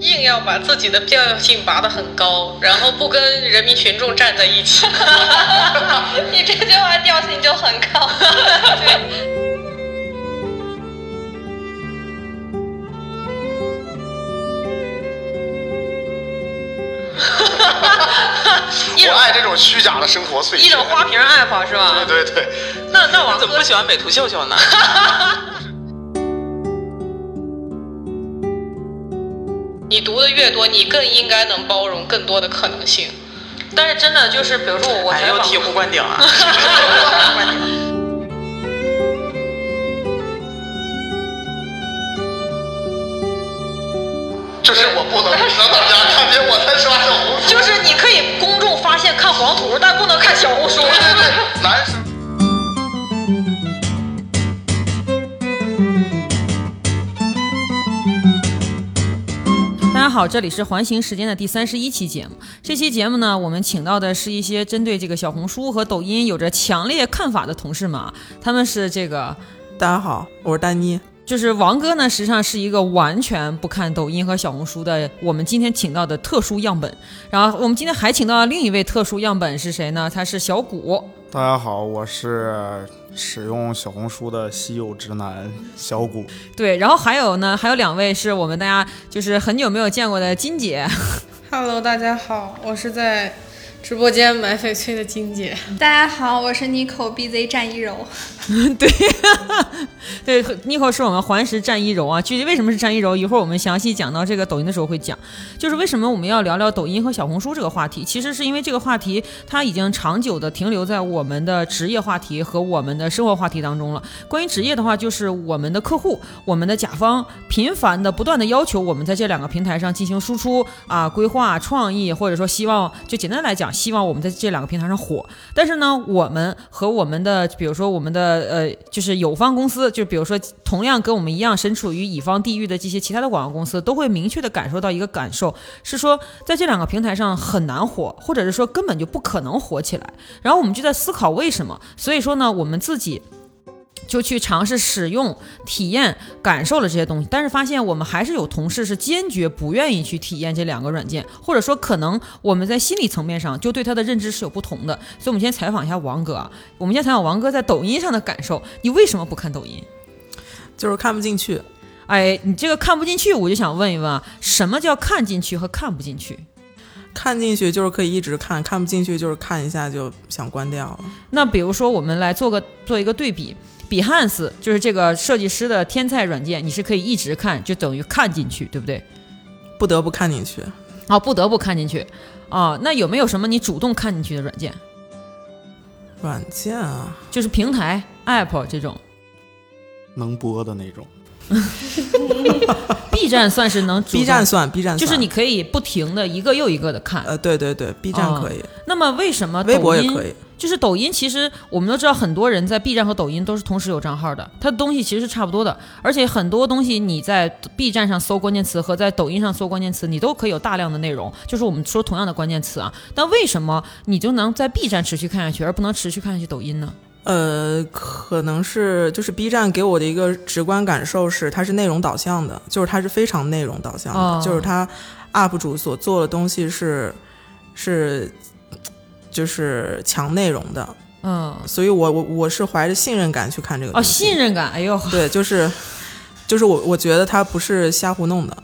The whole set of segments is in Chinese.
硬要把自己的调性拔得很高，然后不跟人民群众站在一起。你这句话调性就很高。对。我爱这种虚假的生活碎一种花瓶爱好是吧？对对对。那那王怎么不喜欢美图秀秀呢？你读的越多，你更应该能包容更多的可能性。但是真的就是，比如说我，我还要醍醐灌顶啊！就是我不能让大家看见我在刷小红书。就是你可以公众发现看黄图，但不能看小红书。对对对，男生。大家好，这里是环形时间的第三十一期节目。这期节目呢，我们请到的是一些针对这个小红书和抖音有着强烈看法的同事们。他们是这个，大家好，我是丹妮。就是王哥呢，实际上是一个完全不看抖音和小红书的。我们今天请到的特殊样本，然后我们今天还请到了另一位特殊样本是谁呢？他是小谷。大家好，我是使用小红书的稀有直男小谷。对，然后还有呢，还有两位是我们大家就是很久没有见过的金姐。Hello，大家好，我是在。直播间买翡翠的金姐，大家好，我是 Nico BZ 战一柔。对，对，Nico 是我们环石战一柔啊。具体为什么是战一柔，一会儿我们详细讲到这个抖音的时候会讲。就是为什么我们要聊聊抖音和小红书这个话题？其实是因为这个话题它已经长久的停留在我们的职业话题和我们的生活话题当中了。关于职业的话，就是我们的客户、我们的甲方频繁的、不断的要求我们在这两个平台上进行输出啊、规划、创意，或者说希望，就简单来讲。希望我们在这两个平台上火，但是呢，我们和我们的，比如说我们的呃，就是友方公司，就比如说同样跟我们一样身处于乙方地域的这些其他的广告公司，都会明确的感受到一个感受，是说在这两个平台上很难火，或者是说根本就不可能火起来。然后我们就在思考为什么，所以说呢，我们自己。就去尝试使用、体验、感受了这些东西，但是发现我们还是有同事是坚决不愿意去体验这两个软件，或者说可能我们在心理层面上就对他的认知是有不同的。所以，我们先采访一下王哥啊，我们先采访王哥在抖音上的感受，你为什么不看抖音？就是看不进去。哎，你这个看不进去，我就想问一问啊，什么叫看进去和看不进去？看进去就是可以一直看，看不进去就是看一下就想关掉了。那比如说，我们来做个做一个对比。Behance 就是这个设计师的天才软件，你是可以一直看，就等于看进去，对不对？不得不看进去。哦，不得不看进去。哦，那有没有什么你主动看进去的软件？软件啊，就是平台 App 这种。能播的那种。B 站算是能，B 站算，B 站就是你可以不停的一个又一个的看。呃，对对对，B 站可以。那么为什么微博也可以？就是抖音，其实我们都知道，很多人在 B 站和抖音都是同时有账号的，它的东西其实是差不多的，而且很多东西你在 B 站上搜关键词和在抖音上搜关键词，你都可以有大量的内容，就是我们说同样的关键词啊。但为什么你就能在 B 站持续看下去，而不能持续看下去抖音呢？呃，可能是就是 B 站给我的一个直观感受是，它是内容导向的，就是它是非常内容导向的，就是它 UP 主所做的东西是是。就是强内容的，嗯，所以我我我是怀着信任感去看这个哦，信任感，哎呦，对，就是就是我我觉得他不是瞎胡弄的，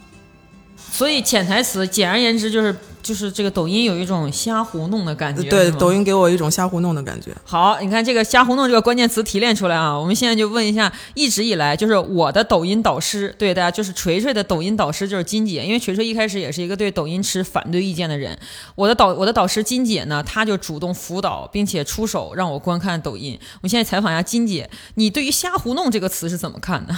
所以潜台词，简而言之就是。就是这个抖音有一种瞎胡弄的感觉，对，抖音给我一种瞎胡弄的感觉。好，你看这个瞎胡弄这个关键词提炼出来啊，我们现在就问一下，一直以来就是我的抖音导师，对大家就是锤锤的抖音导师就是金姐，因为锤锤一开始也是一个对抖音持反对意见的人。我的导我的导师金姐呢，她就主动辅导并且出手让我观看抖音。我现在采访一下金姐，你对于瞎胡弄这个词是怎么看的？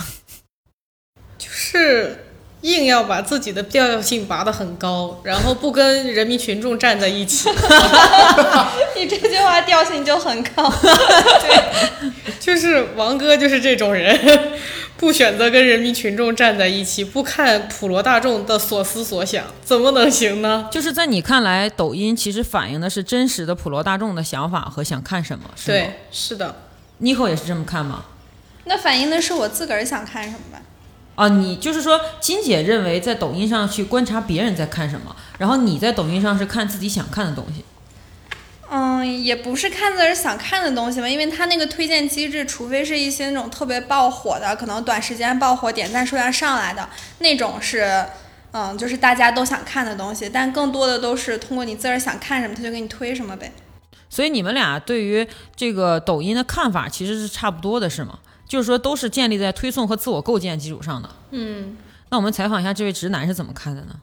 就是。硬要把自己的必要性拔得很高，然后不跟人民群众站在一起。你这句话调性就很高。对，就是王哥就是这种人，不选择跟人民群众站在一起，不看普罗大众的所思所想，怎么能行呢？就是在你看来，抖音其实反映的是真实的普罗大众的想法和想看什么，是吗？对，是的。妮可也是这么看吗？那反映的是我自个儿想看什么吧。啊，你就是说，金姐认为在抖音上去观察别人在看什么，然后你在抖音上是看自己想看的东西。嗯，也不是看自己想看的东西嘛，因为它那个推荐机制，除非是一些那种特别爆火的，可能短时间爆火、点赞数量上来的那种是，嗯，就是大家都想看的东西，但更多的都是通过你自个儿想看什么，他就给你推什么呗。所以你们俩对于这个抖音的看法其实是差不多的，是吗？就是说，都是建立在推送和自我构建基础上的。嗯，那我们采访一下这位直男是怎么看的呢？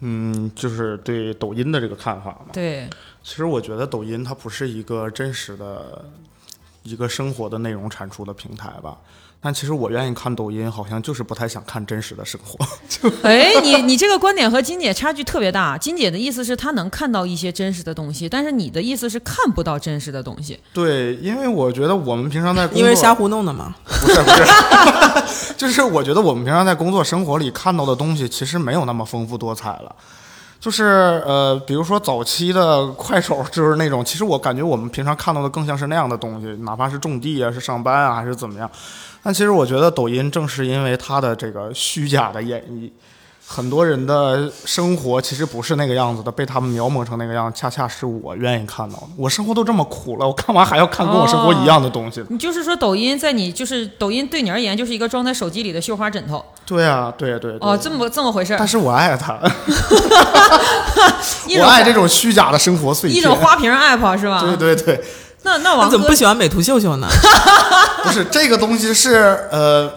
嗯，就是对抖音的这个看法嘛。对，其实我觉得抖音它不是一个真实的一个生活的内容产出的平台吧。但其实我愿意看抖音，好像就是不太想看真实的生活。就哎，你你这个观点和金姐差距特别大。金姐的意思是她能看到一些真实的东西，但是你的意思是看不到真实的东西。对，因为我觉得我们平常在工作因为瞎胡弄的嘛。不是不是，就是我觉得我们平常在工作生活里看到的东西，其实没有那么丰富多彩了。就是呃，比如说早期的快手，就是那种，其实我感觉我们平常看到的更像是那样的东西，哪怕是种地啊，是上班啊，还是怎么样。但其实我觉得抖音正是因为它的这个虚假的演绎，很多人的生活其实不是那个样子的，被他们描摹成那个样，恰恰是我愿意看到的。我生活都这么苦了，我干嘛还要看跟我生活一样的东西？你就是说抖音在你就是抖音对你而言就是一个装在手机里的绣花枕头。对啊，对对对。哦，这么这么回事。但是我爱它，我爱这种虚假的生活碎片。一种花瓶 app 是吧？对对对。那那王哥怎么不喜欢美图秀秀呢？不是这个东西是呃，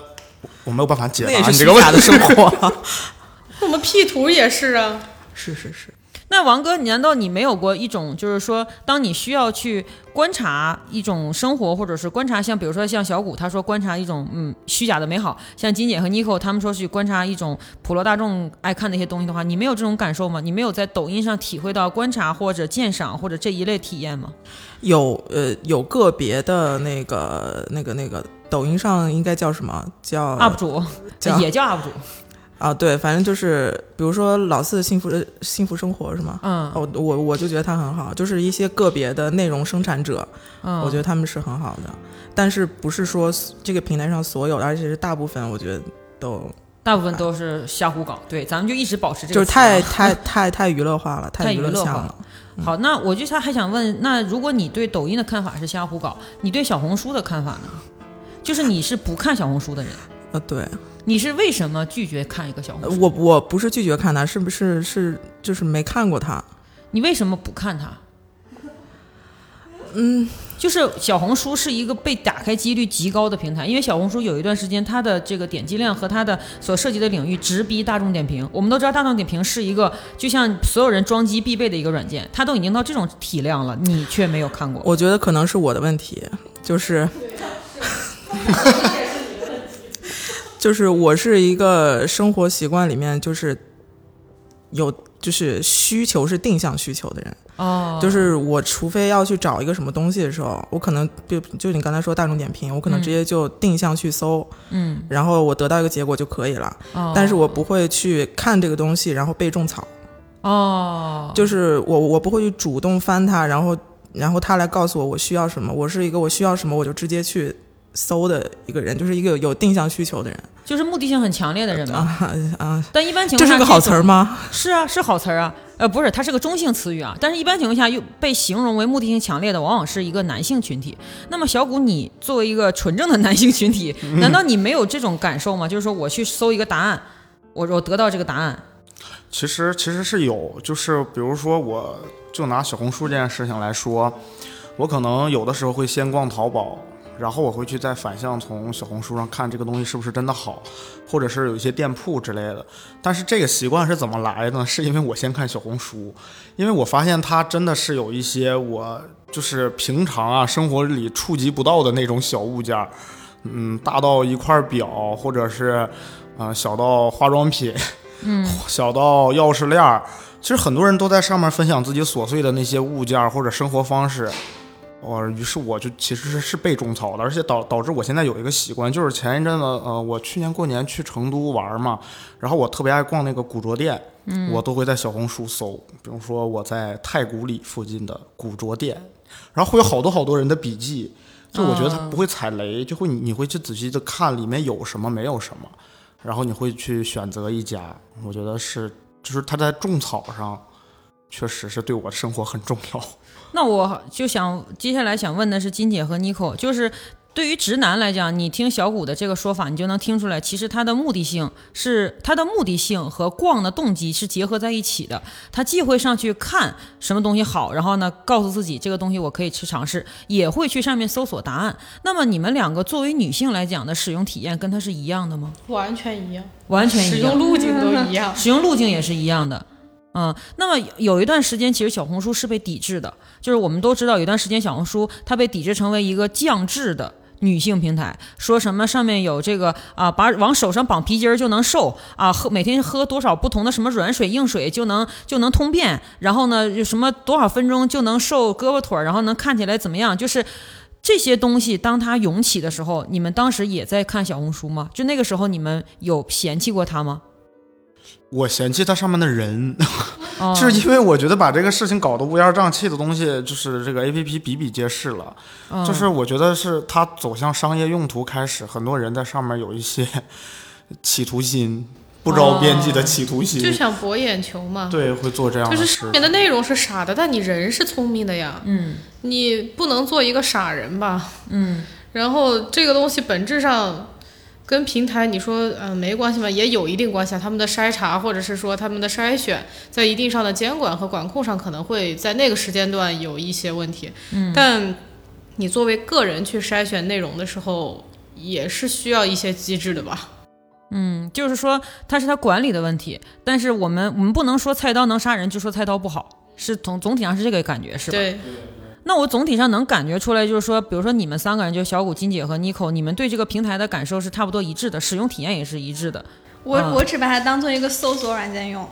我没有办法解答你这个问题假的生活。我们 P 图也是啊，是是是。那王哥，你难道你没有过一种，就是说，当你需要去观察一种生活，或者是观察像，比如说像小谷他说观察一种嗯虚假的美好，像金姐和 Nico 他们说去观察一种普罗大众爱看的一些东西的话，你没有这种感受吗？你没有在抖音上体会到观察或者鉴赏或者这一类体验吗？有呃有个别的那个那个那个抖音上应该叫什么叫 UP 主，叫也叫 UP 主。啊，对，反正就是，比如说老四幸福的幸福生活是吗？嗯，哦，我我就觉得他很好，就是一些个别的内容生产者，嗯，我觉得他们是很好的，但是不是说这个平台上所有的，而且是大部分，我觉得都大部分都是瞎胡搞。对，咱们就一直保持这个就是太太太 太娱乐化了，太娱娱乐化向了。好，那我就他还想问，那如果你对抖音的看法是瞎胡搞，你对小红书的看法呢？就是你是不看小红书的人，啊，对，你是为什么拒绝看一个小红书？我我不是拒绝看他，是不是是就是没看过他？你为什么不看它？嗯，就是小红书是一个被打开几率极高的平台，因为小红书有一段时间它的这个点击量和它的所涉及的领域直逼大众点评。我们都知道大众点评是一个就像所有人装机必备的一个软件，它都已经到这种体量了，你却没有看过。我觉得可能是我的问题，就是。就是我是一个生活习惯里面就是有就是需求是定向需求的人。哦，就是我除非要去找一个什么东西的时候，我可能就就你刚才说大众点评，我可能直接就定向去搜，嗯，然后我得到一个结果就可以了，哦、但是我不会去看这个东西，然后被种草，哦，就是我我不会去主动翻它，然后然后他来告诉我我需要什么，我是一个我需要什么我就直接去搜的一个人，就是一个有定向需求的人。就是目的性很强烈的人嘛。啊啊！但一般情况下，这是个好词儿吗？是啊，是好词儿啊。呃，不是，它是个中性词语啊。但是，一般情况下又被形容为目的性强烈的，往往是一个男性群体。那么，小谷，你作为一个纯正的男性群体，难道你没有这种感受吗？就是说，我去搜一个答案，我我得到这个答案。其实其实是有，就是比如说，我就拿小红书这件事情来说，我可能有的时候会先逛淘宝。然后我会去再反向从小红书上看这个东西是不是真的好，或者是有一些店铺之类的。但是这个习惯是怎么来的呢？是因为我先看小红书，因为我发现它真的是有一些我就是平常啊生活里触及不到的那种小物件儿，嗯，大到一块表，或者是啊、呃、小到化妆品，嗯，小到钥匙链儿。其实很多人都在上面分享自己琐碎的那些物件或者生活方式。哦，于是我就其实是是被种草的，而且导导致我现在有一个习惯，就是前一阵子，呃，我去年过年去成都玩嘛，然后我特别爱逛那个古着店，嗯，我都会在小红书搜，比如说我在太古里附近的古着店，然后会有好多好多人的笔记，就我觉得他不会踩雷，就会你你会去仔细的看里面有什么没有什么，然后你会去选择一家，我觉得是，就是他在种草上，确实是对我的生活很重要。那我就想接下来想问的是金姐和 Nico，就是对于直男来讲，你听小谷的这个说法，你就能听出来，其实他的目的性是他的目的性和逛的动机是结合在一起的。他既会上去看什么东西好，然后呢告诉自己这个东西我可以去尝试，也会去上面搜索答案。那么你们两个作为女性来讲的使用体验跟他是一样的吗？完全一样，完全一样，使用路径都一样。使用路径也是一样的。嗯，那么有一段时间，其实小红书是被抵制的，就是我们都知道，有一段时间小红书它被抵制成为一个降智的女性平台，说什么上面有这个啊，把往手上绑皮筋儿就能瘦啊，喝每天喝多少不同的什么软水硬水就能就能通便，然后呢，什么多少分钟就能瘦胳膊腿儿，然后能看起来怎么样？就是这些东西，当它涌起的时候，你们当时也在看小红书吗？就那个时候，你们有嫌弃过它吗？我嫌弃它上面的人，哦 就是因为我觉得把这个事情搞得乌烟瘴气的东西，就是这个 A P P 比比皆是了。嗯就是我觉得是它走向商业用途开始，很多人在上面有一些 企图心，不着边际的企图心，就想博眼球嘛。对，会做这样的事就是上。面的内容是傻的，但你人是聪明的呀。嗯你不能做一个傻人吧？嗯然后这个东西本质上跟平台你说呃没关系吗？也有一定关系啊。他们的筛查或者是说他们的筛选，在一定上的监管和管控上，可能会在那个时间段有一些问题。嗯，但你作为个人去筛选内容的时候，也是需要一些机制的吧？嗯，就是说它是它管理的问题，但是我们我们不能说菜刀能杀人就说菜刀不好，是总总体上是这个感觉是吧？对，那我总体上能感觉出来，就是说，比如说你们三个人，就小谷、金姐和 Nico，你们对这个平台的感受是差不多一致的，使用体验也是一致的。我、嗯我只把它当做一个搜索软件用。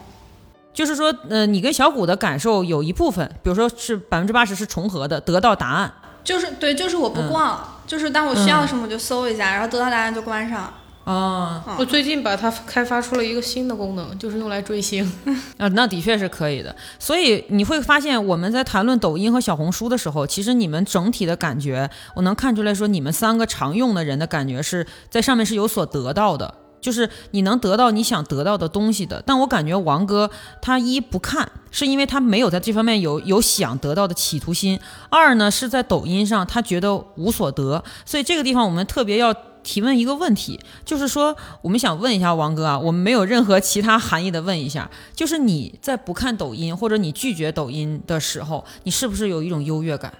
就是说，呃，你跟小谷的感受有一部分，比如说是百分之八十是重合的，得到答案。就是对，就是我不嗯逛，就是当我需要什么我就搜一下，然后得到答案就关上。啊我最近把它开发出了一个新的功能，就是用来追星。啊，那的确是可以的。所以你会发现，我们在谈论抖音和小红书的时候，其实你们整体的感觉，我能看出来说，你们三个常用的人的感觉是在上面是有所得到的，就是你能得到你想得到的东西的。但我感觉王哥他一不看，是因为他没有在这方面有有想得到的企图心；二呢是在抖音上他觉得无所得。所以这个地方我们特别要。提问一个问题，就是说，我们想问一下王哥啊，我们没有任何其他含义的问一下，就是你在不看抖音或者你拒绝抖音的时候，你是不是有一种优越感？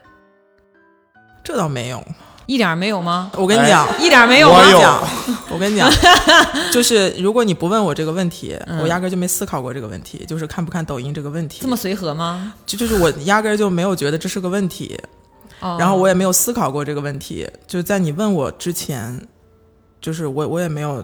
这倒没有。一点没有吗？我跟你讲，一点没有吗？我有，我跟你讲，就是如果你不问我这个问题，嗯我压根就没思考过这个问题，就是看不看抖音这个问题这。么随和吗？就就是我压根就没有觉得这是个问题，哦然后我也没有思考过这个问题。就是在你问我之前，就是我我也没有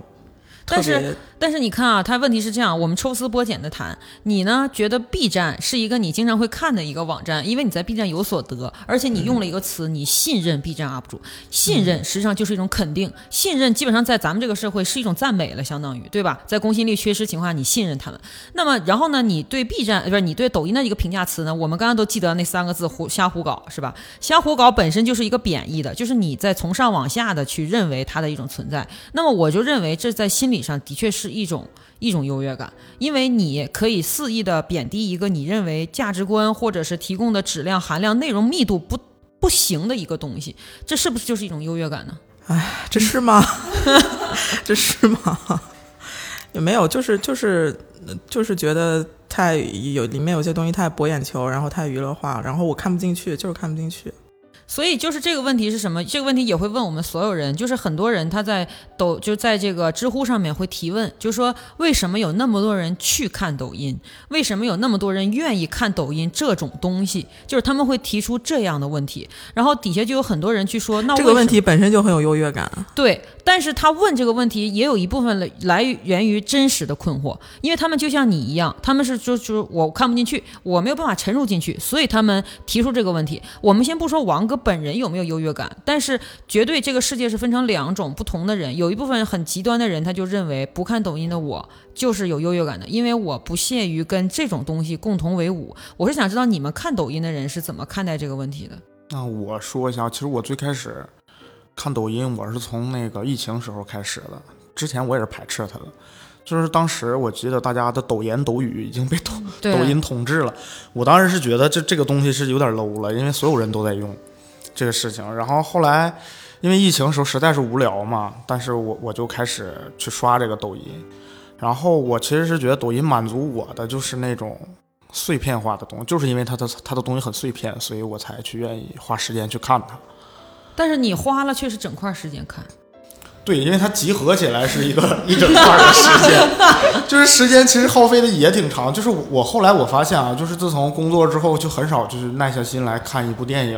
特别但是你看啊，他问题是这样，我们抽丝剥茧的谈。你呢，觉得 B 站是一个你经常会看的一个网站，因为你在 B 站有所得，而且你用了一个词，你信任 B 站 UP 主。信任实际上就是一种肯定，信任基本上在咱们这个社会是一种赞美了，相当于对吧？在公信力缺失情况下，你信任他们。那么然后呢，你对 B 站呃不是你对抖音的一个评价词呢？我们刚刚都记得那三个字胡瞎胡搞是吧？瞎胡搞本身就是一个贬义的，就是你在从上往下的去认为它的一种存在。那么我就认为这在心理上的确是一种一种优越感，因为你可以肆意的贬低一个你认为价值观或者是提供的质量、含量、内容密度不不行的一个东西，这是不是就是一种优越感呢？哎这是吗？这是吗？也没有，就是就是就是觉得太有里面有些东西太博眼球，然后太娱乐化，然后我看不进去，就是看不进去。所以就是这个问题是什么？这个问题也会问我们所有人，就是很多人他在抖就在这个知乎上面会提问，就说为什么有那么多人去看抖音？为什么有那么多人愿意看抖音这种东西？就是他们会提出这样的问题，然后底下就有很多人去说，那这个问题本身就很有优越感。对，但是他问这个问题也有一部分来来源于真实的困惑，因为他们就像你一样，他们是就就是我看不进去，我没有办法沉入进去，所以他们提出这个问题。我们先不说王哥本人有没有优越感，但是绝对这个世界是分成两种不同的人，有一部分很极端的人，他就认为不看抖音的我就是有优越感的，因为我不屑于跟这种东西共同为伍。我是想知道你们看抖音的人是怎么看待这个问题的。那我说一下，其实我最开始看抖音，我是从那个疫情时候开始的。之前我也是排斥它的。就是当时我记得大家的抖言抖语已经被抖 抖音统治了，我当时是觉得这这个东西是有点 low 了，因为所有人都在用这个事情。然后后来因为疫情的时候实在是无聊嘛，但是我我就开始去刷这个抖音。然后我其实是觉得抖音满足我的就是那种碎片化的东西，就是因为它的它的东西很碎片，所以我才去愿意花时间去看它。但是你花了却是整块时间看，对，因为它集合起来是一个一整块的时间，就是时间其实耗费的也挺长。就是我后来我发现啊，就是自从工作之后，就很少就是耐下心来看一部电影，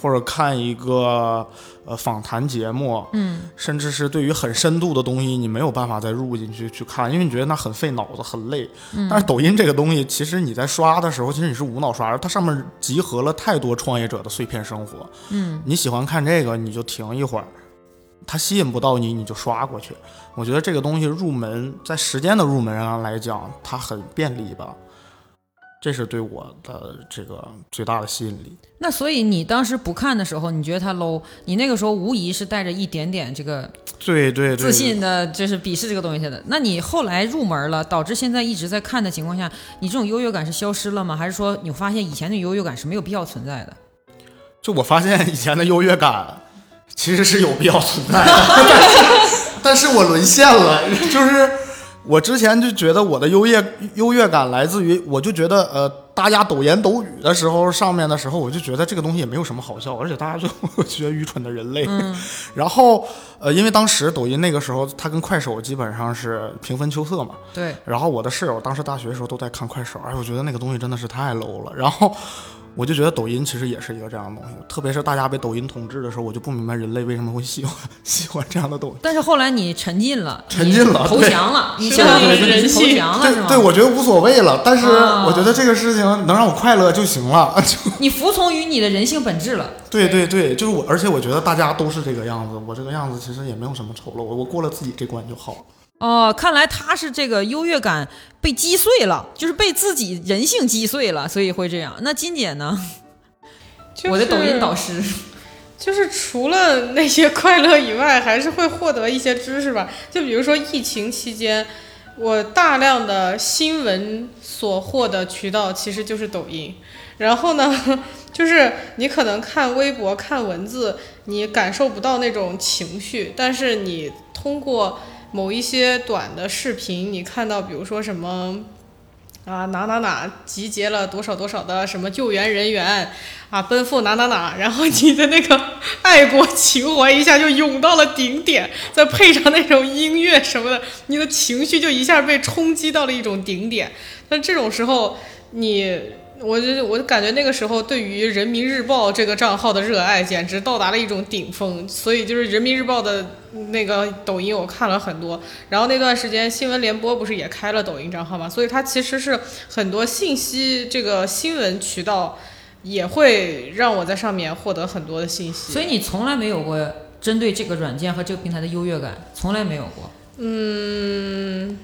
或者看一个呃访谈节目，嗯，甚至是对于很深度的东西，你没有办法再入进去去看，因为你觉得那很费脑子，很累。但是抖音这个东西，其实你在刷的时候，其实你是无脑刷，它上面集合了太多创业者的碎片生活。嗯，你喜欢看这个，你就停一会儿。它吸引不到你，你就刷过去。我觉得这个东西入门，在时间的入门上来讲，它很便利吧，这是对我的这个最大的吸引力。那所以你当时不看的时候，你觉得他 low，你那个时候无疑是带着一点点这个对对对，自信的，就是鄙视这个东西的。那你后来入门了，导致现在一直在看的情况下，你这种优越感是消失了吗？还是说你发现以前的优越感是没有必要存在的？就我发现以前的优越感其实是有必要存在的，但是我沦陷了，就是我之前就觉得我的优越优越感来自于，我就觉得呃，大家抖言抖语的时候，上面的时候，我就觉得这个东西也没有什么好笑，而且大家就 学愚蠢的人类。然后呃，因为当时抖音那个时候，它跟快手基本上是平分秋色嘛，对，然后我的室友当时大学的时候都在看快手，哎，我觉得那个东西真的是太 low 了。然后我就觉得抖音其实也是一个这样的东西，特别是大家被抖音统治的时候，我就不明白人类为什么会喜欢 喜欢这样的东西。但是后来你沉浸了，沉浸了投降了，你相当于人性投降了，是吗？对对，我觉得无所谓了，但是啊我觉得这个事情能让我快乐就行了。就 你服从于你的人性本质了。对对对，就是我，而且我觉得大家都是这个样子，我这个样子其实也没有什么丑陋，我我过了自己这关就好了。哦，看来他是这个优越感被击碎了，就是被自己人性击碎了，所以会这样。那金姐呢？就是我的抖音导师。就是除了那些快乐以外，还是会获得一些知识吧。就比如说疫情期间，我大量的新闻所获的渠道其实就是抖音。然后呢，就是你可能看微博、看文字，你感受不到那种情绪，但是你通过某一些短的视频，你看到，比如说什么。啊，哪哪哪集结了多少多少的什么救援人员啊，奔赴哪哪哪，然后你的那个爱国情怀一下就涌到了顶点，再配上那种音乐什么的，你的情绪就一下被冲击到了一种顶点。那这种时候，你，我就我就感觉那个时候对于人民日报这个账号的热爱简直到达了一种顶峰，所以就是人民日报的那个抖音我看了很多，然后那段时间新闻联播不是也开了抖音账号嘛，所以它其实是很多信息这个新闻渠道也会让我在上面获得很多的信息。所以你从来没有过针对这个软件和这个平台的优越感，从来没有过。嗯，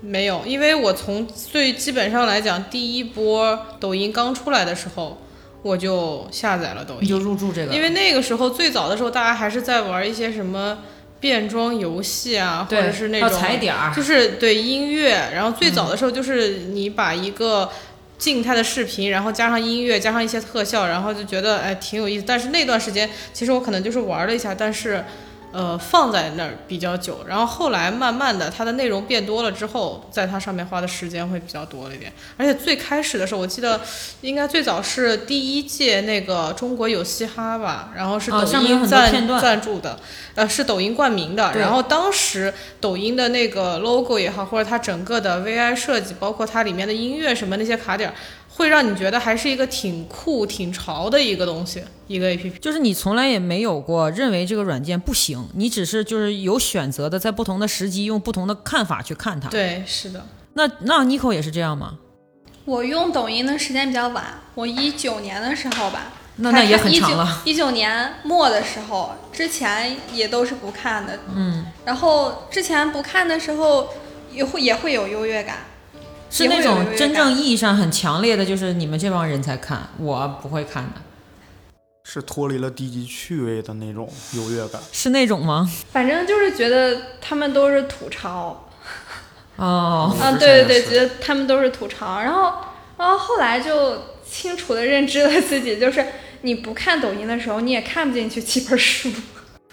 没有，因为我从最基本上来讲，第一波抖音刚出来的时候，我就下载了抖音。就，入驻这个，因为那个时候最早的时候，大家还是在玩一些什么变装游戏啊，或者是那种踩点儿，就是对音乐，然后最早嗯的时候就是你把一个静态的视频，然后加上音乐，加上一些特效，然后就觉得哎挺有意思。但是那段时间其实我可能就是玩了一下，但是呃放在那儿比较久。然后后来慢慢的它的内容变多了之后，在它上面花的时间会比较多了一点。而且最开始的时候，我记得应该最早是第一届那个中国有嘻哈吧，然后是抖音赞、赞助的。呃，是抖音冠名的。然后当时抖音的那个 logo 也好，或者它整个的 VI 设计，包括它里面的音乐什么那些卡点儿，会让你觉得还是一个挺酷、挺潮的一个东西，一个 APP。就是你从来也没有过认为这个软件不行，你只是就是有选择的，在不同的时机用不同的看法去看它。对，是的。那那 Nico 也是这样吗？我用抖音的时间比较晚，我一九年的时候吧，那那也很长了。一九年末的时候，之前也都是不看的，嗯，然后之前不看的时候也会也会有优越感，是那种真正意义上很强烈的，就是你们这帮人才看，我不会看的。是脱离了低级趣味的那种优越感。是那种吗？反正就是觉得他们都是吐槽。哦，啊，对对对，觉得他们都是吐槽，然后，然后后来就清楚的认知了自己，就是你不看抖音的时候，你也看不进去几本书。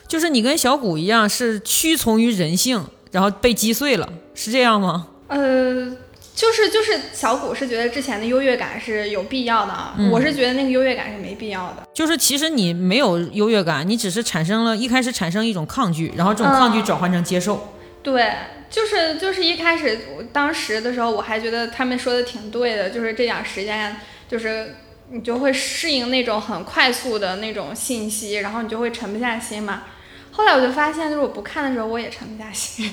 就是你跟小谷一样，是屈从于人性，然后被击碎了，是这样吗？呃，就是就是小谷是觉得之前的优越感是有必要的啊，我是觉得那个优越感是没必要的。就是其实你没有优越感，你只是产生了一开始产生一种抗拒，然后这种抗拒嗯转换成接受。对，就是就是一开始我当时的时候，我还觉得他们说的挺对的，就是这点时间，就是你就会适应那种很快速的那种信息，然后你就会沉不下心嘛。后来我就发现，就是我不看的时候，我也沉不下心。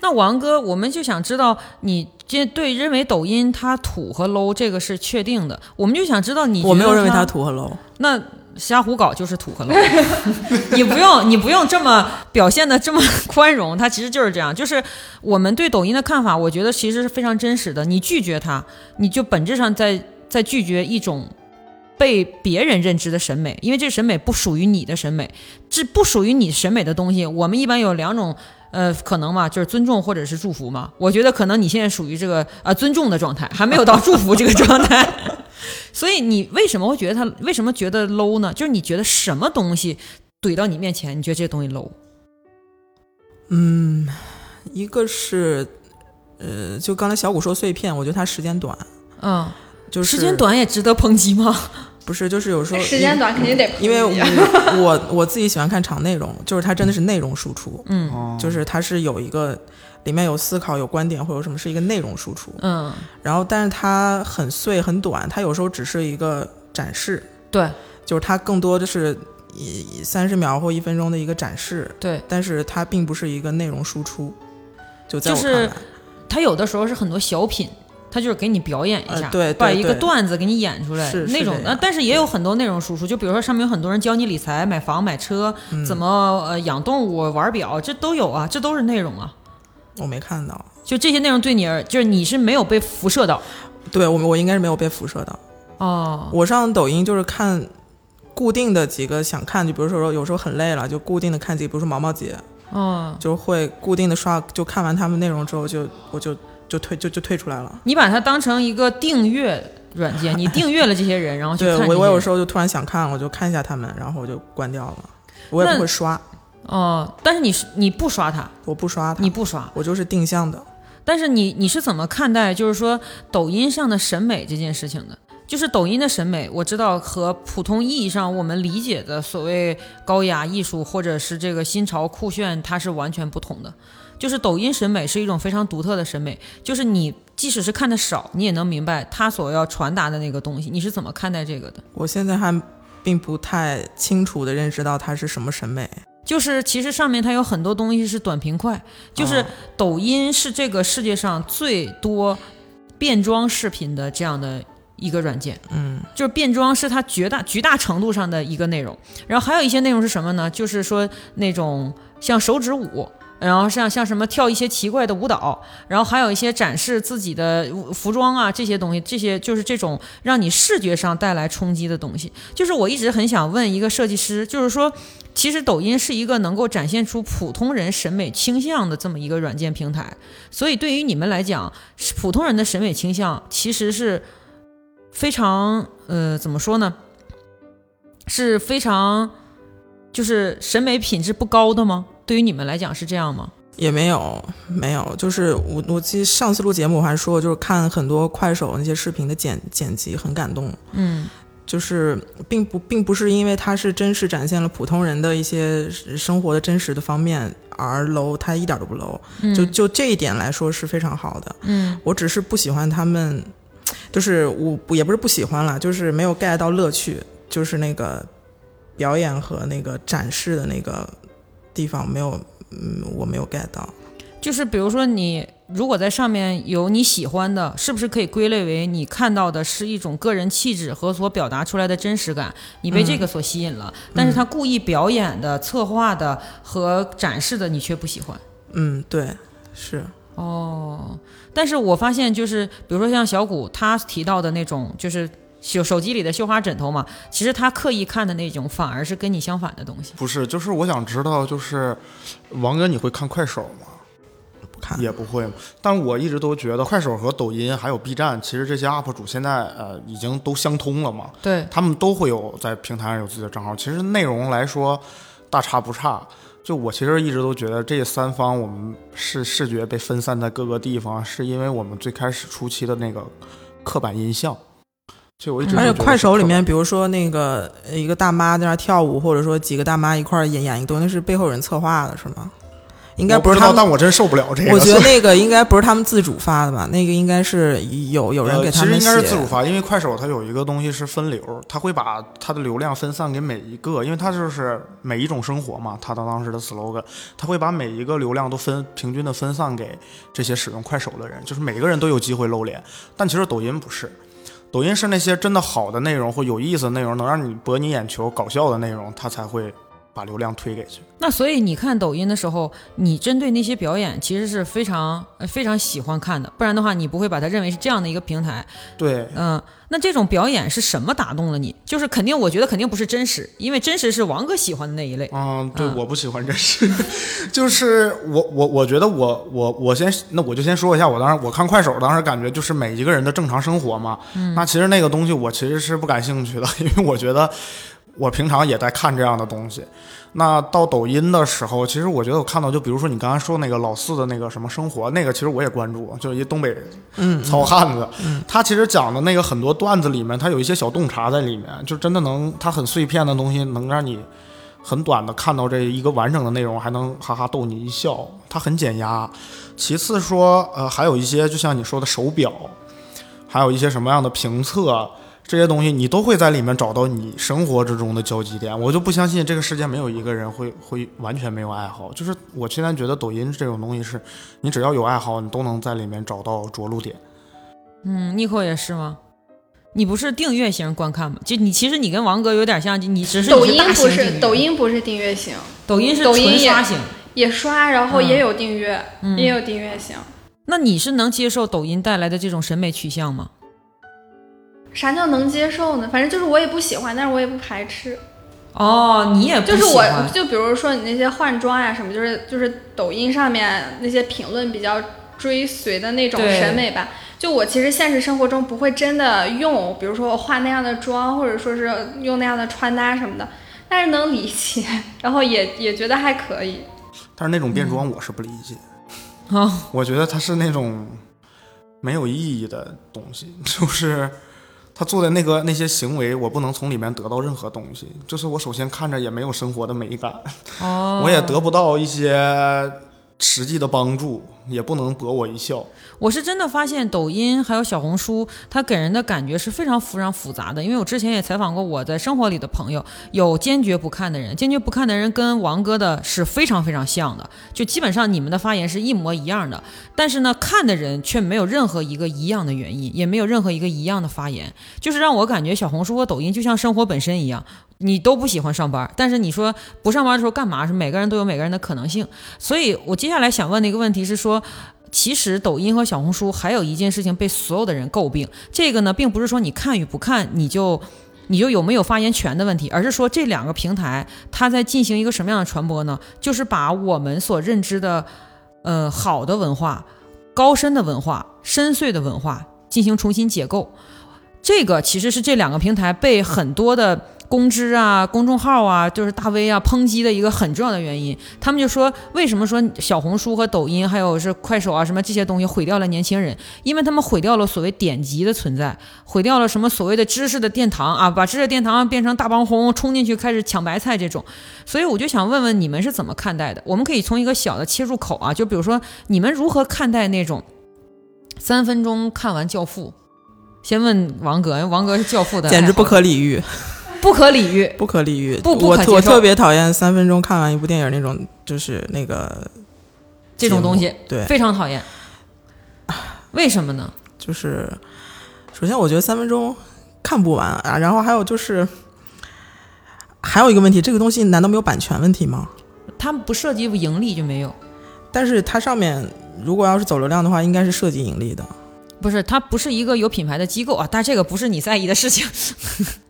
那王哥，我们就想知道你这对认为抖音它土和 low 这个是确定的，我们就想知道你我没有认为它它土和 low。那瞎胡搞就是土和 low，你不用你不用这么表现的这么 宽容，它其实就是这样。就是我们对抖音的看法，我觉得其实是非常真实的。你拒绝它，你就本质上在在拒绝一种被别人认知的审美，因为这审美不属于你的审美，这不属于你审美的东西，我们一般有两种。呃，可能嘛，就是尊重或者是祝福嘛。我觉得可能你现在属于这个呃尊重的状态，还没有到祝福这个状态。所以你为什么会觉得他为什么觉得 low 呢？就是你觉得什么东西怼到你面前，你觉得这东西 low？嗯，一个是，呃，就刚才小谷说碎片，我觉得它时间短，嗯，就是时间短也值得抨击吗？不是，就是有时候时间短肯定得因为我我我自己喜欢看长内容，就是它真的是内容输出，嗯。哦。就是它是有一个里面有思考、有观点或者有什么是一个内容输出，嗯，然后但是它很碎很短，它有时候只是一个展示，对。就是它更多的是以三十秒或一分钟的一个展示，对，但是它并不是一个内容输出，就在我看来，它有的时候是很多小品。它就是给你表演一下，呃对对把一个段子给你演出来那种呃，但是也有很多内容输出，就比如说上面有很多人教你理财、买房、买车，嗯怎么呃养动物、玩表，这都有啊，这都是内容啊。我没看到，就这些内容对你而，就是你是没有被辐射到对我我应该是没有被辐射到。哦。我上抖音就是看固定的几个想看，就比如说有时候很累了，就固定的看几个，比如说毛毛姐，嗯，就会固定的刷，就看完他们内容之后就我就就退就就退出来了。你把它当成一个订阅软件，你订阅了这些人，然后去对看我我有时候候就突然想看，我就看一下他们，然后我就关掉了，我也不会刷，哦，但是你是你不刷它，我不刷它，你不刷，我就是定向的。但是你你是怎么看待就是说抖音上的审美这件事情的？就是抖音的审美，我知道和普通意义上我们理解的所谓高雅艺术或者是这个新潮酷炫，它是完全不同的。就是抖音审美是一种非常独特的审美，就是你即使是看的少，你也能明白它所要传达的那个东西。你是怎么看待这个的？我现在还并不太清楚的认识到它是什么审美。就是其实上面它有很多东西是短平快，就是哦抖音是这个世界上最多变装视频的这样的一个软件，嗯，就是变装是它绝大绝大程度上的一个内容。然后还有一些内容是什么呢？就是说那种像手指舞。然后像像什么跳一些奇怪的舞蹈，然后还有一些展示自己的服装啊这些东西，这些就是这种让你视觉上带来冲击的东西。就是我一直很想问一个设计师，就是说，其实抖音是一个能够展现出普通人审美倾向的这么一个软件平台，所以对于你们来讲，普通人的审美倾向其实是非常呃怎么说呢？是非常就是审美品质不高的吗？对于你们来讲是这样吗？也没有，没有，就是我我记得上次录节目我还说，就是看很多快手那些视频的剪剪辑很感动，嗯就是并不并不是因为它是真实展现了普通人的一些生活的真实的方面而 low，它一点都不 low，、嗯就就这一点来说是非常好的。嗯我只是不喜欢他们，就是我也不是不喜欢了，就是没有 get 到乐趣，就是那个表演和那个展示的那个地方没有，嗯，我没有 get 到。就是比如说你如果在上面有你喜欢的，是不是可以归类为你看到的是一种个人气质和所表达出来的真实感？你被这个所吸引了，但是他故意表演的、策划的和展示的，你却不喜欢。嗯，对，是，哦，但是我发现就是，比如说像小谷他提到的那种，就是手手机里的绣花枕头嘛，其实他刻意看的那种反而是跟你相反的东西。不是，就是我想知道，就是王哥，你会看快手吗？不看，也不会。但我一直都觉得快手和抖音还有 B 站，其实这些 UP 主现在呃已经都相通了嘛。对，他们都会有在平台上有自己的账号。其实内容来说大差不差。就我其实一直都觉得这三方我们视视觉被分散在各个地方，是因为我们最开始初期的那个刻板印象。就我一直而且快手里面，比如说那个一个大妈在那跳舞，或者说几个大妈一块演演一段，那是背后有人策划的，是吗？应该不是他们，但我真受不了这个。我觉得那个应该不是他们自主发的吧？那个应该是有有人 给他们写。其实应该是自主发，因为快手它有一个东西是分流，它会把它的流量分散给每一个，因为它就是每一种生活嘛，它的当时的 slogan，它会把每一个流量都分平均的分散给这些使用快手的人，就是每个人都有机会露脸。但其实抖音不是，抖音是那些真的好的内容或有意思的内容，能让你博你眼球、搞笑的内容，它才会。把流量推给去，那所以你看抖音的时候，你针对那些表演其实是非常非常喜欢看的，不然的话你不会把它认为是这样的一个平台。对，嗯，那这种表演是什么打动了你？就是肯定，我觉得肯定不是真实，因为真实是王哥喜欢的那一类。嗯，对，我不喜欢真实，就是我我我觉得我我我先那我就先说一下，我当时我看快手，当时感觉就是每一个人的正常生活嘛。嗯，那其实那个东西我其实是不感兴趣的，因为我觉得。我平常也在看这样的东西，那到抖音的时候，其实我觉得我看到，就比如说你刚才说那个老四的那个什么生活，那个其实我也关注，就是一东北糙汉子，他其实讲的那个很多段子里面，他有一些小洞察在里面，就真的能，他很碎片的东西，能让你很短的看到这一个完整的内容，还能哈哈逗你一笑，他很减压。其次说，呃，还有一些就像你说的手表，还有一些什么样的评测。这些东西你都会在里面找到你生活之中的交集点，我就不相信这个世界没有一个人会会完全没有爱好。就是我现在觉得抖音这种东西是，你只要有爱好，你都能在里面找到着陆点。嗯，妮蔻也是吗？你不是订阅型观看吗？就你其实你跟王哥有点像，你只是抖音不是抖音不是订阅型，抖音是抖音刷型，也刷，然后也有订阅，也有订阅型。那你是能接受抖音带来的这种审美取向吗？啥叫能接受呢？反正就是我也不喜欢，但是我也不排斥。哦，你也就是我就比如说你那些换装呀什么，就是就是抖音上面那些评论比较追随的那种审美吧。就我其实现实生活中不会真的用，比如说我化那样的妆，或者说是用那样的穿搭什么的，但是能理解，然后也也觉得还可以。但是那种变装我是不理解。啊，我觉得它是那种没有意义的东西，就是。他做的那个那些行为，我不能从里面得到任何东西。就是我首先看着也没有生活的美感，我也得不到一些实际的帮助，也不能博我一笑。我是真的发现抖音还有小红书，它给人的感觉是非常非常复杂的。因为我之前也采访过我在生活里的朋友，有坚决不看的人，坚决不看的人跟王哥的是非常非常像的，就基本上你们的发言是一模一样的。但是呢，看的人却没有任何一个一样的原因，也没有任何一个一样的发言，就是让我感觉小红书和抖音就像生活本身一样，你都不喜欢上班，但是你说不上班的时候干嘛？是每个人都有每个人的可能性。所以我接下来想问的一个问题是说。其实抖音和小红书还有一件事情被所有的人诟病，这个呢，并不是说你看与不看你就你就有没有发言权的问题，而是说这两个平台它在进行一个什么样的传播呢？就是把我们所认知的，呃，好的文化、高深的文化、深邃的文化进行重新解构，这个其实是这两个平台被很多的。公知啊，公众号啊，就是大 V 啊，抨击的一个很重要的原因。他们就说，为什么说小红书和抖音，还有是快手啊，什么这些东西毁掉了年轻人？因为他们毁掉了所谓典籍的存在，毁掉了什么所谓的知识的殿堂啊，把知识殿堂变成大帮轰冲进去开始抢白菜这种。所以我就想问问你们是怎么看待的？我们可以从一个小的切入口啊，就比如说你们如何看待那种三分钟看完《教父》？先问王哥，王哥是《教父》的，简直不可理喻。不可理喻，不可理喻。不，我我特别讨厌三分钟看完一部电影那种，就是那个这种东西，对，非常讨厌。为什么呢？就是首先，我觉得三分钟看不完啊。然后还有就是，还有一个问题，这个东西难道没有版权问题吗？它不涉及盈利就没有。但是它上面如果要是走流量的话，应该是涉及盈利的。不是，它不是一个有品牌的机构啊，但这个不是你在意的事情。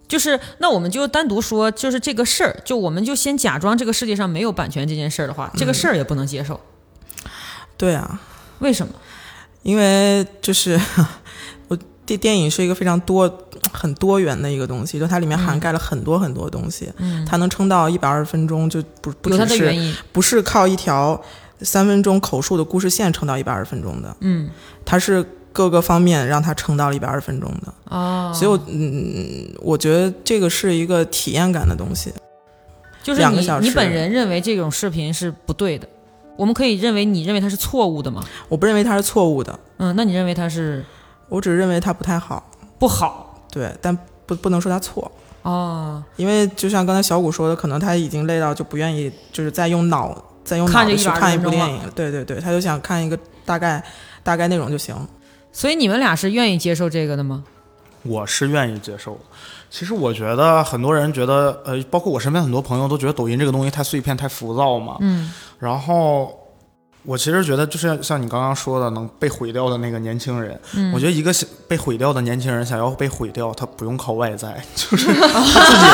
就是那我们就单独说，就是这个事儿，就我们就先假装这个世界上没有版权这件事儿的话，这个事儿也不能接受。对啊，为什么？因为就是我电电影是一个非常多很多元的一个东西，就它里面涵盖了很多很多东西，嗯，它能撑到一百二十分钟，就不不只是的原因。不是靠一条三分钟口述的故事线撑到一百二十分钟的，嗯，它是各个方面让他撑到了一百二十分钟的。哦，所以我，嗯，我觉得这个是一个体验感的东西。就是你两个小时你本人认为这种视频是不对的，我们可以认为你认为它是错误的吗？我不认为它是错误的，嗯，那你认为它是我只是认为它不太好。不好？对，但不不能说它错，哦，因为就像刚才小谷说的，可能他已经累到就不愿意，就是再用脑再用脑看这120子去看一部电影。对对对，他就想看一个大概大概内容就行。所以你们俩是愿意接受这个的吗？我是愿意接受的。其实我觉得很多人觉得，呃，包括我身边很多朋友都觉得抖音这个东西太碎片、太浮躁嘛。嗯，然后我其实觉得，就是像你刚刚说的，能被毁掉的那个年轻人，嗯我觉得一个被毁掉的年轻人想要被毁掉，他不用靠外在，就是 他自己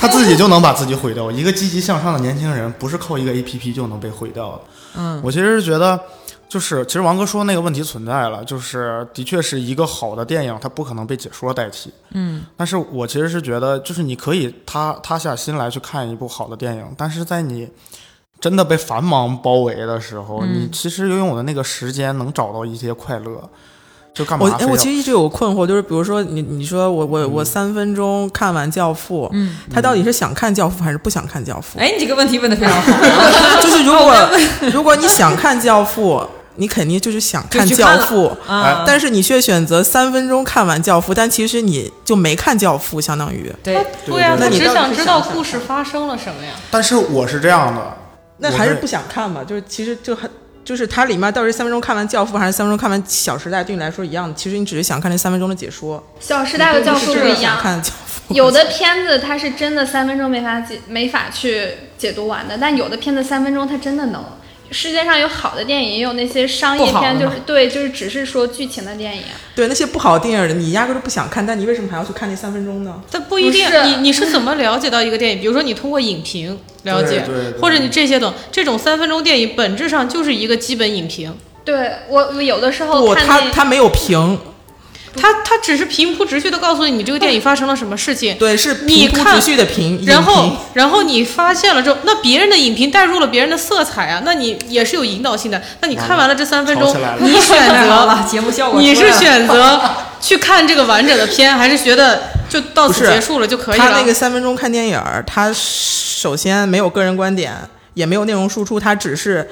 他自己就能把自己毁掉。一个积极向上的年轻人，不是靠一个 A P P 就能被毁掉的。嗯，我其实是觉得，就是其实王哥说那个问题存在了，就是的确是一个好的电影，它不可能被解说代替。嗯，但是我其实是觉得，就是你可以塌塌下心来去看一部好的电影，但是在你真的被繁忙包围的时候，嗯你其实拥有的那个时间能找到一些快乐，就干我哎，嘛非要？我其实一直有个困惑，就是比如说你你说我我我三分钟看完《教父》，嗯，他到底是想看《教父》还是不想看《教父》？哎，你这个问题问的非常好。就是如果 如果你想看《教父》，你肯定就是想看《教父》啊，但是你却选择三分钟看完《教父》，但其实你就没看《教父》，相当于对，对呀、他那你只想知道故事发生了什么呀。但是我是这样的，那还是不想看嘛？就是其实就很就是它里面到底是三分钟看完《教父》还是三分钟看完《小时代》，对你来说一样的。其实你只是想看那三分钟的解说。《小时代》和《教父》不不一样，看《教父》有的片子它是真的三分钟没法解没法去解读完的，但有的片子三分钟它真的能。世界上有好的电影，也有那些商业片，就是对，就是只是说剧情的电影。对那些不好的电影，你压根儿都不想看，但你为什么还要去看那三分钟呢？但不一定你你是怎么了解到一个电影？比如说你通过影评了解，对对对或者你这些等这种三分钟电影，本质上就是一个基本影评，对我，我有的时候不，看那他他没有评，它它只是平铺直叙的告诉你你这个电影发生了什么事情。对，是你看平铺直叙的评，然后，然后你发现了之后，那别人的影评带入了别人的色彩啊，那你也是有引导性的。那你看完了这三分钟你选择 了，节目效果你是出来了选择 去看这个完整的片，还是觉得就到此结束了就可以了？他那个三分钟看电影儿，他首先没有个人观点，也没有内容输出，他只是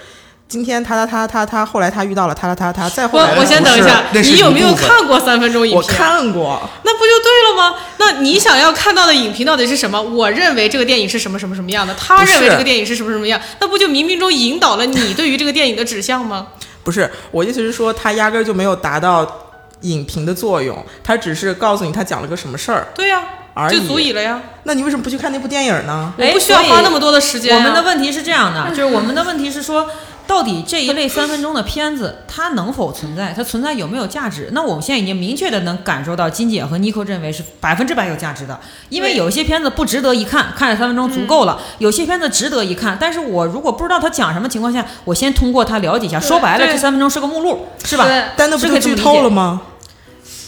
今天他他他他他，后来他遇到了他他他他，再后来我我先等一下，你有没有看过三分钟影我评？看过，那不就对了吗？那你想要看到的影评到底是什么？我认为这个电影是什么什么什么样的，他认为这个电影是什么什么样，那不就冥冥中引导了你对于这个电影的指向吗？不是我意思是说，他压根儿就没有达到影评的作用，他只是告诉你他讲了个什么事儿对呀、就而已。足以了呀。那你为什么不去看那部电影呢？哎我不需要花那么多的时间、啊。我们的问题是这样的，就是我们的问题是说，到底这一类三分钟的片子它能否存在？它存在有没有价值？那我们现在已经明确的能感受到，金姐和 Nico 认为是百分之百有价值的，因为对有些片子不值得一看，看了三分钟足够了；有些片子值得一看，但是我如果不知道它讲什么情况下，我先通过它了解一下。说白了，这三分钟是个目录，是吧？对但那不就剧透了吗？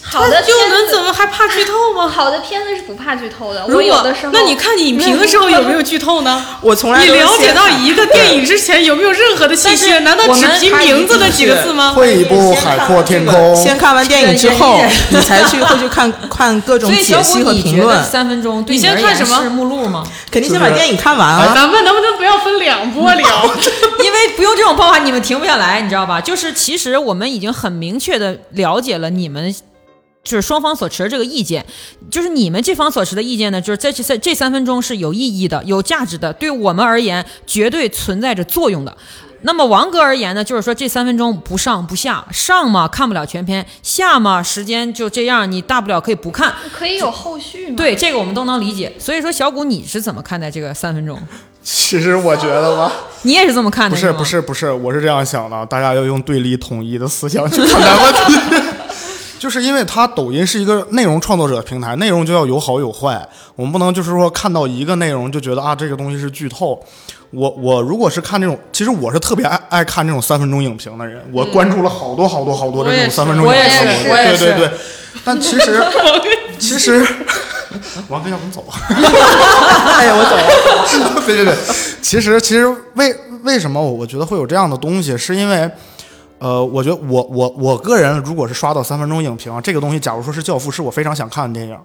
好的就片子能怎么还怕剧透吗？好的片子是不怕剧透的。如果我有的时候，那你看影评的时候有没有剧透呢？我从来你了解到一个电影之前有没有任何的信息？难道只我们凭名字的几个字吗？退一步海阔天空。先看完电影之后，你才去会 去看看各种解析和评论，三分钟对你先看什么是目录吗？肯定先把电影看完啊。咱们能不能不要分两波聊？因为不用这种方法，你们停不下来，你知道吧？就是其实我们已经很明确的了解了你们。就是双方所持的这个意见，就是你们这方所持的意见呢，就是在这三这三分钟是有意义的、有价值的，对我们而言绝对存在着作用的。那么王哥而言呢，就是说这三分钟不上不下，上嘛看不了全篇，下嘛时间就这样，你大不了可以不看。可以有后续吗？对，这个我们都能理解。所以说，小谷你是怎么看待这个三分钟？其实我觉得吧，你也是这么看的？吗不是不，是不是，我是这样想的，大家要用对立统一的思想去看待问题。就是因为它抖音是一个内容创作者平台，内容就要有好有坏，我们不能就是说看到一个内容就觉得啊这个东西是剧透。我我如果是看这种，其实我是特别爱爱看这种三分钟影评的人，我关注了好多好多好多这种三分钟影评，我也对对对。但其实 其实，王哥要不你走吧？哎呀，我走了。对对对，其实其实为为什么我我觉得会有这样的东西，是因为。呃，我觉得我我我个人如果是刷到三分钟影评，这个东西，假如说是《教父》，是我非常想看的电影，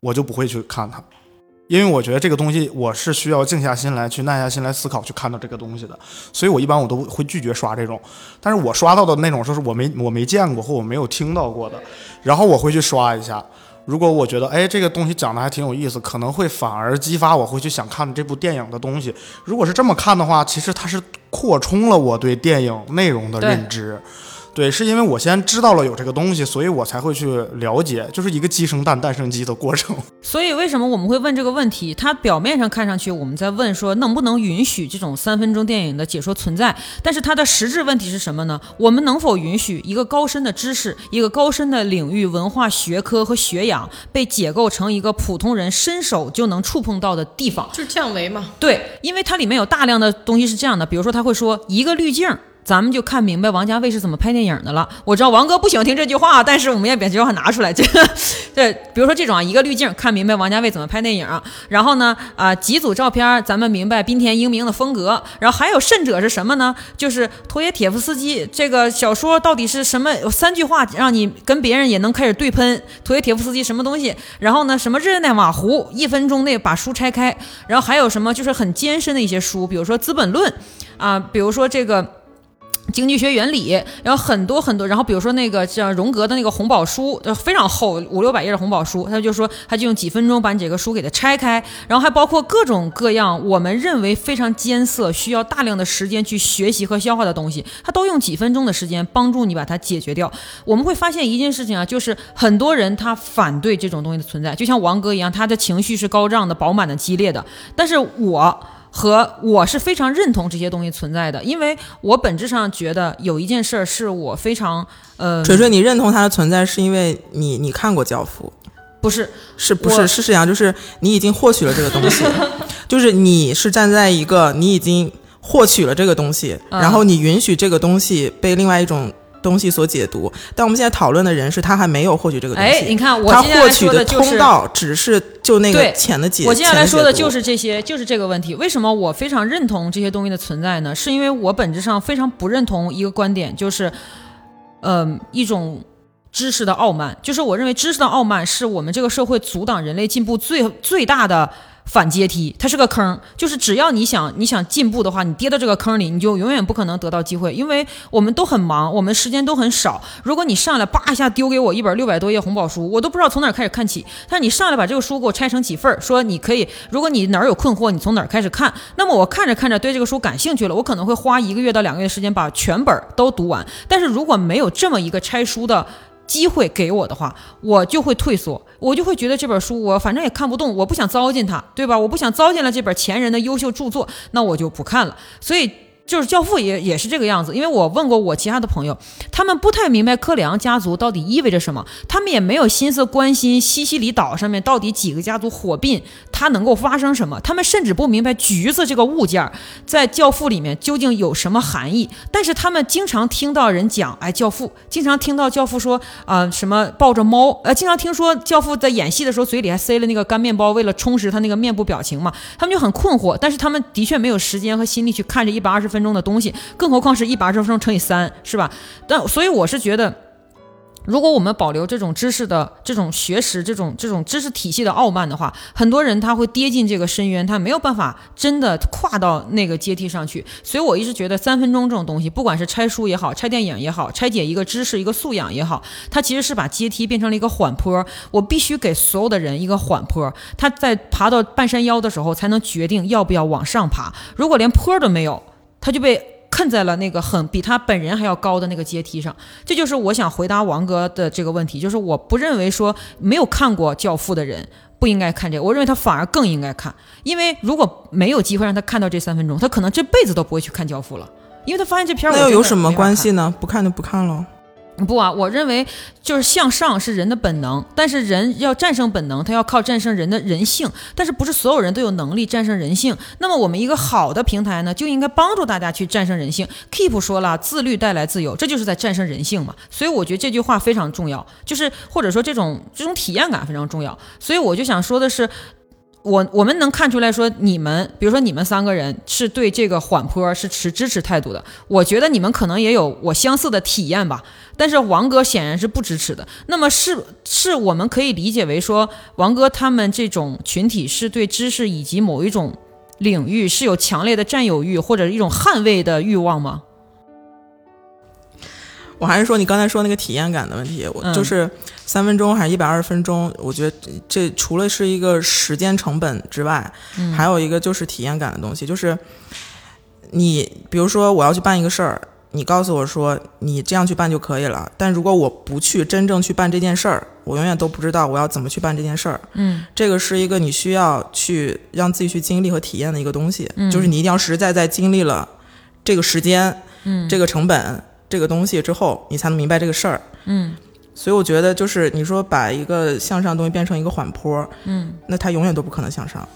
我就不会去看它，因为我觉得这个东西我是需要静下心来去耐下心来思考去看到这个东西的，所以我一般我都会拒绝刷这种。但是我刷到的那种，就是我没我没见过或我没有听到过的，然后我会去刷一下。如果我觉得哎这个东西讲的还挺有意思，可能会反而激发我会去想看这部电影的东西。如果是这么看的话，其实它是扩充了我对电影内容的认知。对，是因为我先知道了有这个东西，所以我才会去了解，就是一个鸡生蛋，蛋生鸡的过程。所以为什么我们会问这个问题？它表面上看上去我们在问说能不能允许这种三分钟电影的解说存在，但是它的实质问题是什么呢？我们能否允许一个高深的知识、一个高深的领域、文化学科和学养被解构成一个普通人伸手就能触碰到的地方？就是降维嘛。对，因为它里面有大量的东西是这样的，比如说他会说一个滤镜。咱们就看明白王家卫是怎么拍电影的了。我知道王哥不喜欢听这句话，但是我们也把这句话拿出来。这个，对，比如说这种啊，一个滤镜看明白王家卫怎么拍电影。然后呢，啊，几组照片咱们明白滨田英明的风格。然后还有甚者是什么呢？就是陀耶铁夫斯基这个小说到底是什么？三句话让你跟别人也能开始对喷陀耶铁夫斯基什么东西？然后呢，什么日内瓦湖，一分钟内把书拆开。然后还有什么？就是很艰深的一些书，比如说《资本论》啊，比如说这个。经济学原理，然后很多很多，然后比如说那个像荣格的那个红宝书，非常厚，五六百页的红宝书，他就说他就用几分钟把你这个书给它拆开，然后还包括各种各样我们认为非常艰涩、需要大量的时间去学习和消化的东西，他都用几分钟的时间帮助你把它解决掉。我们会发现一件事情啊，就是很多人他反对这种东西的存在，就像王哥一样，他的情绪是高涨的、饱满的、激烈的，但是我。和我是非常认同这些东西存在的，因为我本质上觉得有一件事儿是我非常呃，锤锤，你认同它的存在是因为你你看过《教父》？不是，是不是是这样？就是你已经获取了这个东西，就是你是站在一个你已经获取了这个东西，然后你允许这个东西被另外一种。东西所解读，但我们现在讨论的人是他还没有获取这个东西。哎，你看，我他获取的通道只是就那个浅的解。我接下来说的就是这些，就是这个问题。为什么我非常认同这些东西的存在呢？是因为我本质上非常不认同一个观点，就是，嗯，一种知识的傲慢。就是我认为知识的傲慢是我们这个社会阻挡人类进步最最大的。反阶梯，它是个坑，就是只要你想你想进步的话，你跌到这个坑里，你就永远不可能得到机会，因为我们都很忙，我们时间都很少。如果你上来叭一下丢给我一本六百多页红宝书，我都不知道从哪开始看起。但是你上来把这个书给我拆成几份儿，说你可以，如果你哪儿有困惑，你从哪儿开始看，那么我看着看着对这个书感兴趣了，我可能会花一个月到两个月时间把全本都读完。但是如果没有这么一个拆书的，机会给我的话，我就会退缩，我就会觉得这本书我反正也看不懂，我不想糟践它，对吧？我不想糟践了这本前人的优秀著作，那我就不看了。所以。就是教父也也是这个样子，因为我问过我其他的朋友，他们不太明白克里昂家族到底意味着什么，他们也没有心思关心西西里岛上面到底几个家族火并，它能够发生什么，他们甚至不明白橘子这个物件在教父里面究竟有什么含义。但是他们经常听到人讲，哎，教父经常听到教父说，啊，什么抱着猫，呃，经常听说教父在演戏的时候嘴里还塞了那个干面包，为了充实他那个面部表情嘛，他们就很困惑。但是他们的确没有时间和心力去看这一百二十。分钟的东西，更何况是一百二十分钟乘以三，是吧？但所以我是觉得，如果我们保留这种知识的这种学识、这种这种知识体系的傲慢的话，很多人他会跌进这个深渊，他没有办法真的跨到那个阶梯上去。所以我一直觉得，三分钟这种东西，不管是拆书也好，拆电影也好，拆解一个知识、一个素养也好，它其实是把阶梯变成了一个缓坡。我必须给所有的人一个缓坡，他在爬到半山腰的时候，才能决定要不要往上爬。如果连坡都没有，他就被困在了那个很比他本人还要高的那个阶梯上，这就是我想回答王哥的这个问题，就是我不认为说没有看过《教父》的人不应该看这个，我认为他反而更应该看，因为如果没有机会让他看到这三分钟，他可能这辈子都不会去看《教父》了，因为他发现这片儿那又有什么关系呢？不看就不看了。不啊，我认为就是向上是人的本能，但是人要战胜本能，他要靠战胜人的人性。但是不是所有人都有能力战胜人性？那么我们一个好的平台呢，就应该帮助大家去战胜人性。Keep 说了，自律带来自由，这就是在战胜人性嘛。所以我觉得这句话非常重要，就是或者说这种这种体验感非常重要。所以我就想说的是。我我们能看出来说，你们比如说你们三个人是对这个缓坡是持支持态度的。我觉得你们可能也有我相似的体验吧，但是王哥显然是不支持的。那么是是我们可以理解为说，王哥他们这种群体是对知识以及某一种领域是有强烈的占有欲或者一种捍卫的欲望吗？我还是说你刚才说那个体验感的问题，我就是三分钟还是一百二十分钟？我觉得这除了是一个时间成本之外，还有一个就是体验感的东西。就是你比如说我要去办一个事儿，你告诉我说你这样去办就可以了。但如果我不去真正去办这件事儿，我永远都不知道我要怎么去办这件事儿。嗯，这个是一个你需要去让自己去经历和体验的一个东西。就是你一定要实实在在经历了这个时间，嗯，这个成本。这个东西之后，你才能明白这个事儿。嗯，所以我觉得，就是你说把一个向上东西变成一个缓坡，嗯，那它永远都不可能向上。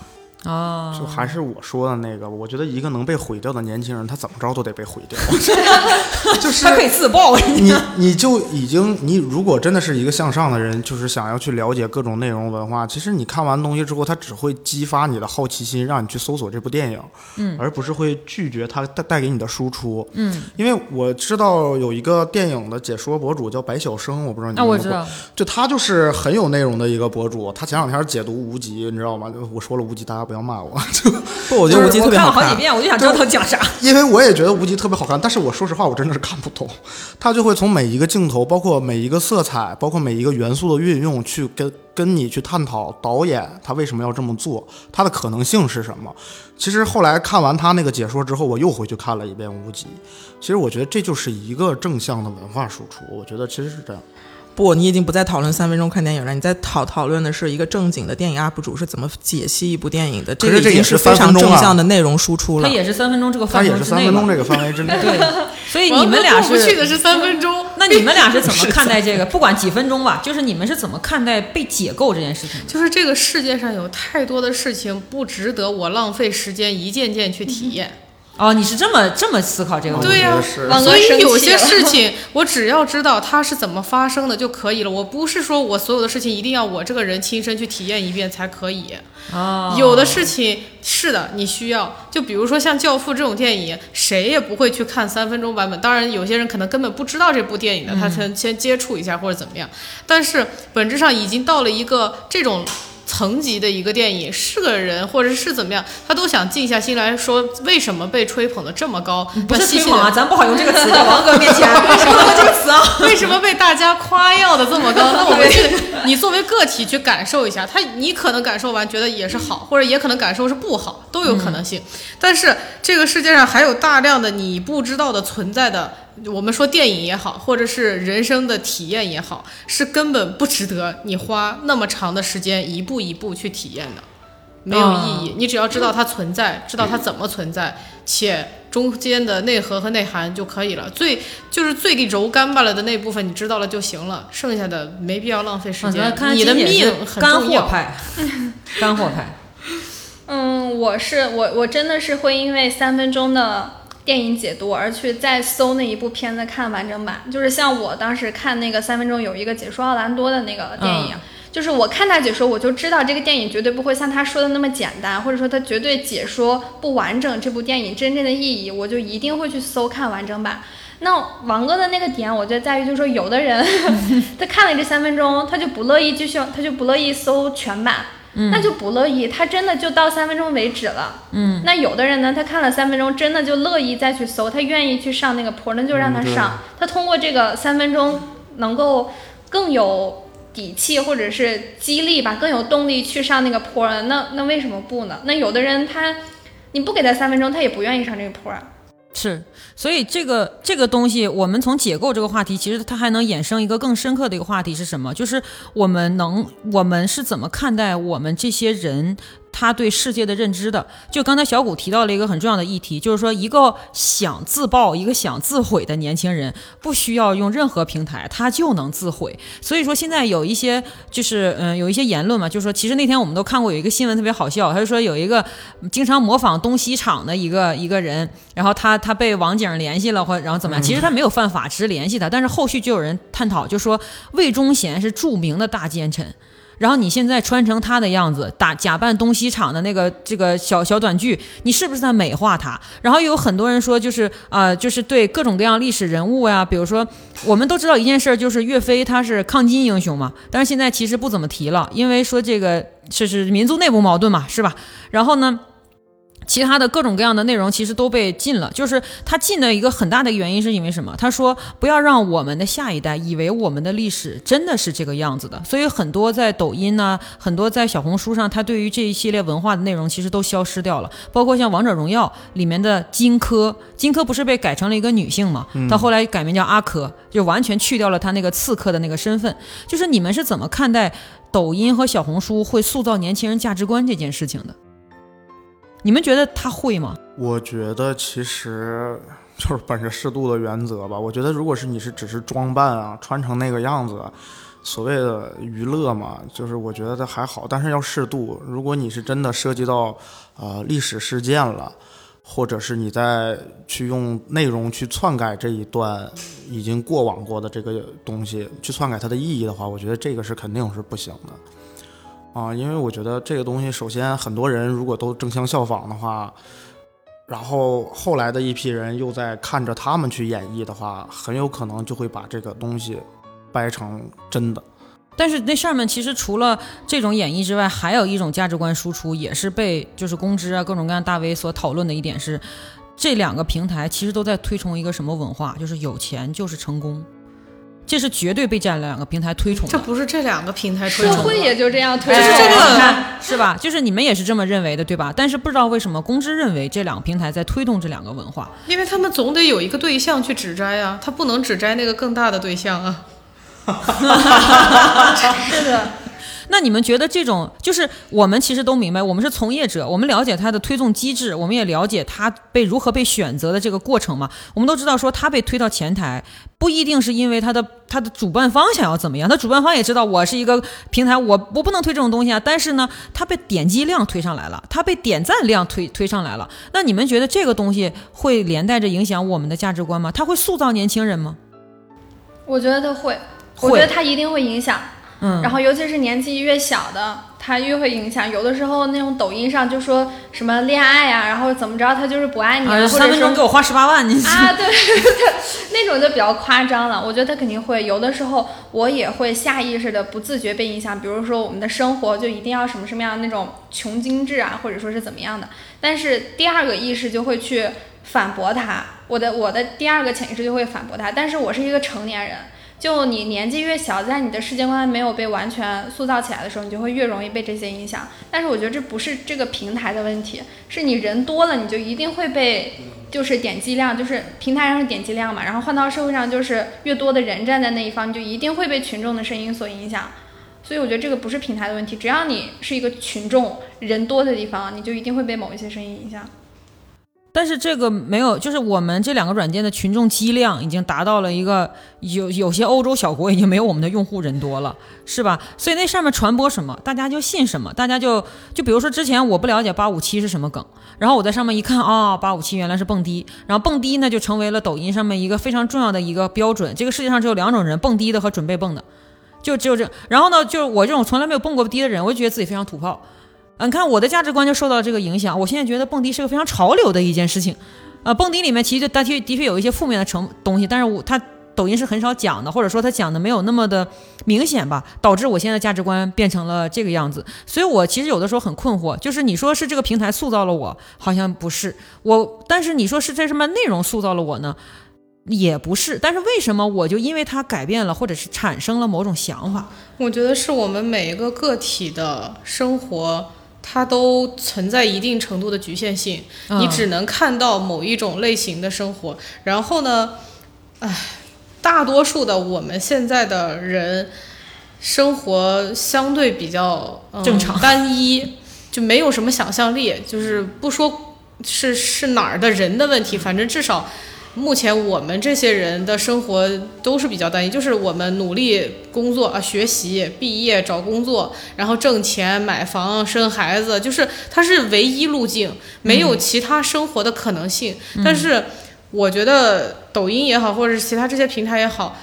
哦，就还是我说的那个，我觉得一个能被毁掉的年轻人，他怎么着都得被毁掉。就是他可以自爆。你你就已经，你如果真的是一个向上的人，就是想要去了解各种内容文化，其实你看完东西之后，他只会激发你的好奇心，让你去搜索这部电影，嗯，而不是会拒绝他带带给你的输出，嗯。因为我知道有一个电影的解说博主叫白晓生，我不知道你。啊，我知道。就他就是很有内容的一个博主，他前两天解读无极，你知道吗？我说了无极，大家不要骂我。就不，我觉得无极特别好看。了好几遍，我就想知道他讲啥。因为我也觉得无极特别好看，但是我说实话，我真的是看不懂。他就会从每一个镜头，包括每一个色彩，包括每一个元素的运用，去跟跟你去探讨导演他为什么要这么做，他的可能性是什么。其实后来看完他那个解说之后，我又回去看了一遍无极。其实我觉得这就是一个正向的文化输出。我觉得其实是这样。不，你已经不再讨论三分钟看电影了，你在讨讨论的是一个正经的电影 UP 主是怎么解析一部电影的。这个已经是非常正向的内容输出了。它也是三分钟这个范围之内。它也是三分钟这个范围之内。对，所以你们俩是。过不去的是三分钟。那你们俩是怎么看待这个？不管几分钟吧，就是你们是怎么看待被解构这件事情？就是这个世界上有太多的事情不值得我浪费时间一件件去体验。哦，你是这么这么思考这个问题？对呀，所以有些事 情我只要知道它是怎么发生的就可以了。我不是说我所有的事情一定要我这个人亲身去体验一遍才可以。哦，有的事情是的，你需要。就比如说像《教父》这种电影，谁也不会去看三分钟版本。当然，有些人可能根本不知道这部电影的，他先先接触一下或者怎么样。但是本质上已经到了一个这种。层级的一个电影，是个人或者是怎么样，他都想静下心来说，为什么被吹捧的这么高？不是吹捧啊，咱不好用这个词在王哥面前，为什么用这个词啊？为什么被大家夸耀的这么高？那我们去，你作为个体去感受一下，他你可能感受完觉得也是好，或者也可能感受是不好，都有可能性。但是这个世界上还有大量的你不知道的存在的。我们说电影也好，或者是人生的体验也好，是根本不值得你花那么长的时间一步一步去体验的，没有意义。你只要知道它存在，知道它怎么存在，且中间的内核和内涵就可以了。最就是最柔干巴了的那部分，你知道了就行了，剩下的没必要浪费时间。你的命很重要。干货派，干货派。嗯，我是我，我真的是会因为三分钟的。电影解读而去再搜那一部片子看完整版，就是像我当时看那个三分钟有一个解说奥兰多的那个电影，就是我看他解说，我就知道这个电影绝对不会像他说的那么简单，或者说他绝对解说不完整这部电影真正的意义，我就一定会去搜看完整版。那王哥的那个点，我觉得在于就是说，有的人 他看了这三分钟，他就不乐意继续，他就不乐意搜全版。那就不乐意，他真的就到三分钟为止了。嗯，那有的人呢，他看了三分钟，真的就乐意再去搜，他愿意去上那个坡，那就让他上。他通过这个三分钟，能够更有底气，或者是激励吧，更有动力去上那个坡了。那那为什么不呢？那有的人他，你不给他三分钟，他也不愿意上这个坡啊。是，所以这个这个东西，我们从解构这个话题，其实它还能衍生一个更深刻的一个话题是什么？就是我们能，我们是怎么看待我们这些人？他对世界的认知的。就刚才小谷提到了一个很重要的议题，就是说一个想自爆、一个想自毁的年轻人，不需要用任何平台，他就能自毁。所以说现在有一些就是嗯有一些言论嘛，就是说其实那天我们都看过有一个新闻特别好笑，他就说有一个经常模仿东西厂的一个一个人，然后他他被网警联系了或然后怎么样，其实他没有犯法，只是联系他，但是后续就有人探讨，就说魏忠贤是著名的大奸臣。然后你现在穿成他的样子，打假扮东西厂的那个这个小小短剧，你是不是在美化他？然后有很多人说，就是啊，就是对各种各样历史人物呀，比如说我们都知道一件事，就是岳飞他是抗金英雄嘛，但是现在其实不怎么提了，因为说这个这是民族内部矛盾嘛，是吧？然后呢？其他的各种各样的内容其实都被禁了，就是他禁的一个很大的原因是因为什么？他说不要让我们的下一代以为我们的历史真的是这个样子的，所以很多在抖音呢，很多在小红书上，他对于这一系列文化的内容其实都消失掉了。包括像王者荣耀里面的荆轲，荆轲不是被改成了一个女性嘛？他后来改名叫阿轲，就完全去掉了他那个刺客的那个身份。就是你们是怎么看待抖音和小红书会塑造年轻人价值观这件事情的？你们觉得他会吗？我觉得其实就是本着适度的原则吧。我觉得如果是你是只是装扮啊，穿成那个样子，所谓的娱乐嘛，就是我觉得还好。但是要适度。如果你是真的涉及到呃历史事件了，或者是你在去用内容去篡改这一段已经过往过的这个东西，去篡改它的意义的话，我觉得这个是肯定是不行的。啊，因为我觉得这个东西，首先很多人如果都争相效仿的话，然后后来的一批人又在看着他们去演绎的话，很有可能就会把这个东西掰成真的。但是那上面其实除了这种演绎之外，还有一种价值观输出，也是被就是公知啊各种各样大 V 所讨论的一点是，这两个平台其实都在推崇一个什么文化，就是有钱就是成功。这是绝对被这两个平台推崇的，这不是这两个平台推崇，社会也就这样推崇，就是这个是吧？就是你们也是这么认为的，对吧？但是不知道为什么公知认为这两个平台在推动这两个文化，因为他们总得有一个对象去指摘啊，他不能指摘那个更大的对象啊。是的。那你们觉得这种就是我们其实都明白，我们是从业者，我们了解它的推送机制，我们也了解它被如何被选择的这个过程嘛。我们都知道说它被推到前台，不一定是因为它的它的主办方想要怎么样，它主办方也知道我是一个平台，我我不能推这种东西啊。但是呢，它被点击量推上来了，它被点赞量推推上来了。那你们觉得这个东西会连带着影响我们的价值观吗？它会塑造年轻人吗？我觉得它会，我觉得它一定会影响。嗯，然后尤其是年纪越小的，他越会影响。有的时候那种抖音上就说什么恋爱呀，然后怎么着他就是不爱你，或者三分钟给我花十八万，你啊，对，那种就比较夸张了。我觉得他肯定会有的时候，我也会下意识的不自觉被影响。比如说我们的生活就一定要什么什么样那种穷精致啊，或者说是怎么样的。但是第二个意识就会去反驳他，我的我的第二个潜意识就会反驳他。但是我是一个成年人。就你年纪越小，在你的世界观没有被完全塑造起来的时候，你就会越容易被这些影响。但是我觉得这不是这个平台的问题，是你人多了，你就一定会被，就是点击量，就是平台上的点击量嘛。然后换到社会上，就是越多的人站在那一方，你就一定会被群众的声音所影响。所以我觉得这个不是平台的问题，只要你是一个群众人多的地方，你就一定会被某一些声音影响。但是这个没有，就是我们这两个软件的群众基量已经达到了一个有有些欧洲小国已经没有我们的用户人多了，是吧？所以那上面传播什么，大家就信什么，大家就就比如说之前我不了解八五七是什么梗，然后我在上面一看啊，八五七原来是蹦迪，然后蹦迪呢就成为了抖音上面一个非常重要的一个标准。这个世界上只有两种人，蹦迪的和准备蹦的，就只有这。然后呢，就是我这种从来没有蹦过迪的人，我就觉得自己非常土炮。你看我的价值观就受到这个影响。我现在觉得蹦迪是个非常潮流的一件事情，啊，蹦迪里面其实的确的确有一些负面的成东西，但是我它抖音是很少讲的，或者说它讲的没有那么的明显吧，导致我现在价值观变成了这个样子。所以我其实有的时候很困惑，就是你说是这个平台塑造了我，好像不是我，但是你说是这什么内容塑造了我呢？也不是。但是为什么我就因为它改变了，或者是产生了某种想法？我觉得是我们每一个个体的生活。它都存在一定程度的局限性，你只能看到某一种类型的生活。然后呢，唉，大多数的我们现在的人生活相对比较正常单一。就没有什么想象力，就是不说是是哪儿的人的问题，反正至少。目前我们这些人的生活都是比较单一，就是我们努力工作啊、学习、毕业、找工作，然后挣钱、买房、生孩子，就是它是唯一路径，没有其他生活的可能性。但是我觉得抖音也好，或者是其他这些平台也好。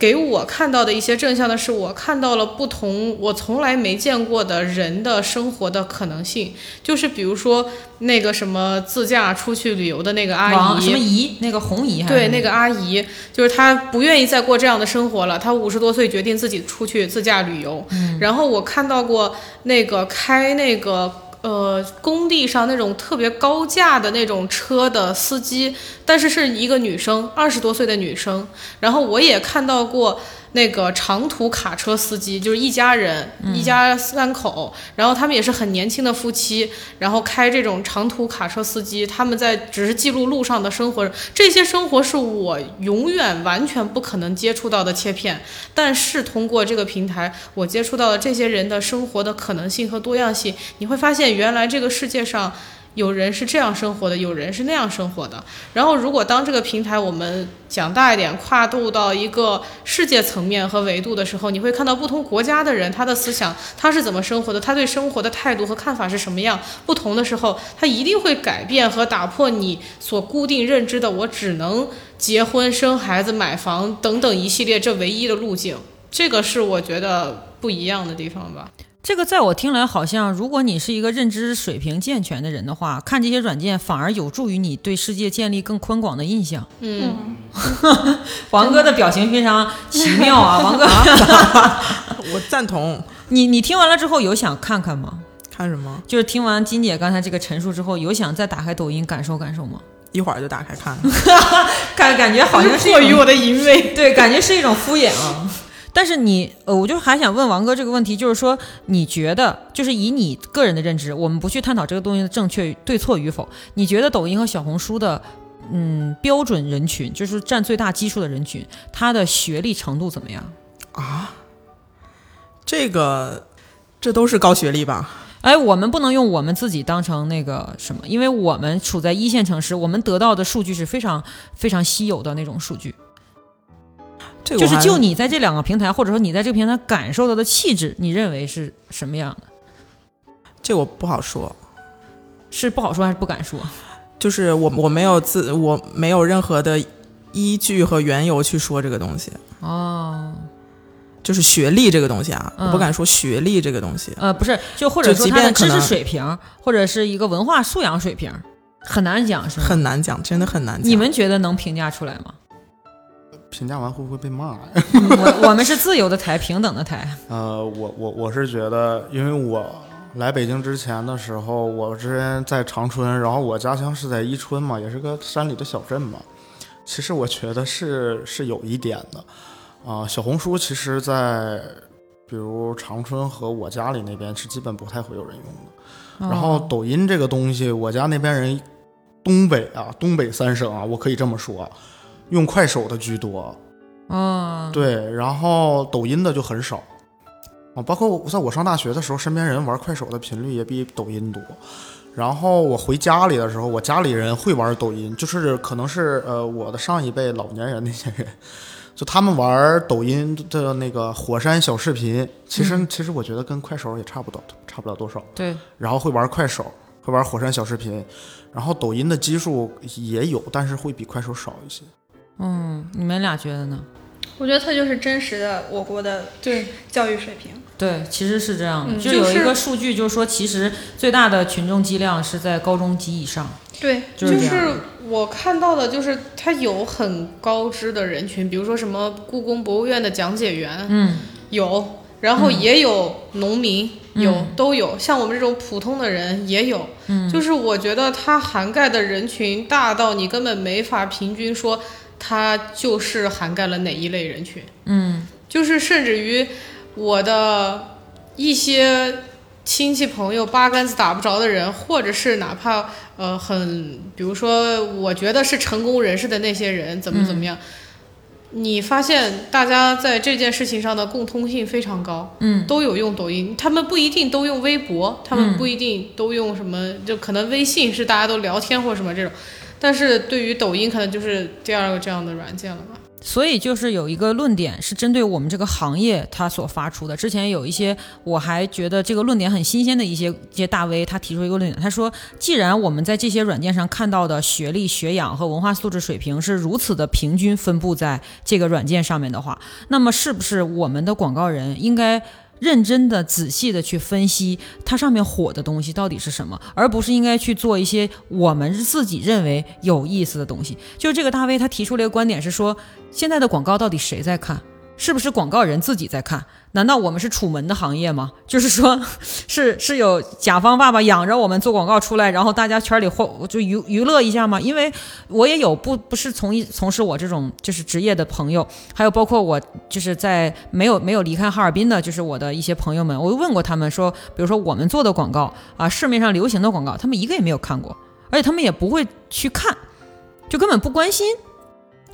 给我看到的一些正向的是，我看到了不同我从来没见过的人的生活的可能性。就是比如说那个什么自驾出去旅游的那个阿姨，什么姨，那个红姨，对，那个阿姨，就是她不愿意再过这样的生活了。她五十多岁决定自己出去自驾旅游。然后我看到过那个开那个。呃，工地上那种特别高价的那种车的司机，但是是一个女生，二十多岁的女生。然后我也看到过。那个长途卡车司机就是一家人，一家三口，然后他们也是很年轻的夫妻，然后开这种长途卡车司机，他们在只是记录路上的生活，这些生活是我永远完全不可能接触到的切片，但是通过这个平台，我接触到了这些人的生活的可能性和多样性，你会发现原来这个世界上。有人是这样生活的，有人是那样生活的。然后，如果当这个平台我们讲大一点，跨度到一个世界层面和维度的时候，你会看到不同国家的人他的思想他是怎么生活的，他对生活的态度和看法是什么样。不同的时候，他一定会改变和打破你所固定认知的，我只能结婚、生孩子、买房等等一系列这唯一的路径。这个是我觉得不一样的地方吧。这个在我听来，好像如果你是一个认知水平健全的人的话，看这些软件反而有助于你对世界建立更宽广的印象。嗯，王哥的表情非常奇妙啊，王哥，我赞同。你你听完了之后有想看看吗？看什么？就是听完金姐刚才这个陈述之后，有想再打开抖音感受感受吗？一会儿就打开看，感感觉好像是迫于我的淫威，对，感觉是一种敷衍啊。但是你呃，我就还想问王哥这个问题，就是说，你觉得就是以你个人的认知，我们不去探讨这个东西的正确对错与否，你觉得抖音和小红书的嗯标准人群，就是占最大基数的人群，他的学历程度怎么样啊？这个这都是高学历吧？哎，我们不能用我们自己当成那个什么，因为我们处在一线城市，我们得到的数据是非常非常稀有的那种数据。就是就你在这两个平台，或者说你在这个平台感受到的气质，你认为是什么样的？这我不好说，是不好说还是不敢说？就是我我没有自我没有任何的依据和缘由去说这个东西。哦，就是学历这个东西啊，我不敢说学历这个东西。呃，不是，就或者说他的知识水平，或者是一个文化素养水平，很难讲，是吗？很难讲，真的很难讲。你们觉得能评价出来吗？评价完会不会被骂呀？我我们是自由的台，平等的台。呃，我我我是觉得，因为我来北京之前的时候，我之前在长春，然后我家乡是在伊春嘛，也是个山里的小镇嘛。其实我觉得是是有一点的啊。小红书其实，在比如长春和我家里那边是基本不太会有人用的。然后抖音这个东西，我家那边人，东北啊，东北三省啊，我可以这么说。用快手的居多，嗯，对，然后抖音的就很少，啊，包括我在我上大学的时候，身边人玩快手的频率也比抖音多。然后我回家里的时候，我家里人会玩抖音，就是可能是呃我的上一辈老年人那些人，就他们玩抖音的那个火山小视频，其实其实我觉得跟快手也差不多，差不了多少。对，然后会玩快手，会玩火山小视频，然后抖音的基数也有，但是会比快手少一些。嗯，你们俩觉得呢？我觉得它就是真实的我国的对教育水平。对，其实是这样的，就有一个数据，就是说，其实最大的群众基量是在高中及以上。对，就是我看到的，就是它有很高知的人群，比如说什么故宫博物院的讲解员，嗯，有，然后也有农民，有都有，像我们这种普通的人也有，嗯，就是我觉得它涵盖的人群大到你根本没法平均说。它就是涵盖了哪一类人群？嗯，就是甚至于我的一些亲戚朋友八竿子打不着的人，或者是哪怕呃很，比如说我觉得是成功人士的那些人，怎么怎么样，你发现大家在这件事情上的共通性非常高，嗯，都有用抖音，他们不一定都用微博，他们不一定都用什么，就可能微信是大家都聊天或者什么这种，但是对于抖音可能就是第二个这样的软件了吧。所以就是有一个论点是针对我们这个行业他所发出的。之前有一些我还觉得这个论点很新鲜的一些一些大 V，他提出一个论点，他说，既然我们在这些软件上看到的学历、学养和文化素质水平是如此的平均分布在这个软件上面的话，那么是不是我们的广告人应该？认真的、仔细的去分析它上面火的东西到底是什么，而不是应该去做一些我们自己认为有意思的东西。就是这个大 V 他提出了一个观点是说，现在的广告到底谁在看？是不是广告人自己在看？难道我们是楚门的行业吗？就是说，是是有甲方爸爸养着我们做广告出来，然后大家圈里或就娱娱乐一下吗？因为我也有不不是从一从事我这种就是职业的朋友，还有包括我就是在没有没有离开哈尔滨的，就是我的一些朋友们，我问过他们说，比如说我们做的广告啊，市面上流行的广告，他们一个也没有看过，而且他们也不会去看，就根本不关心。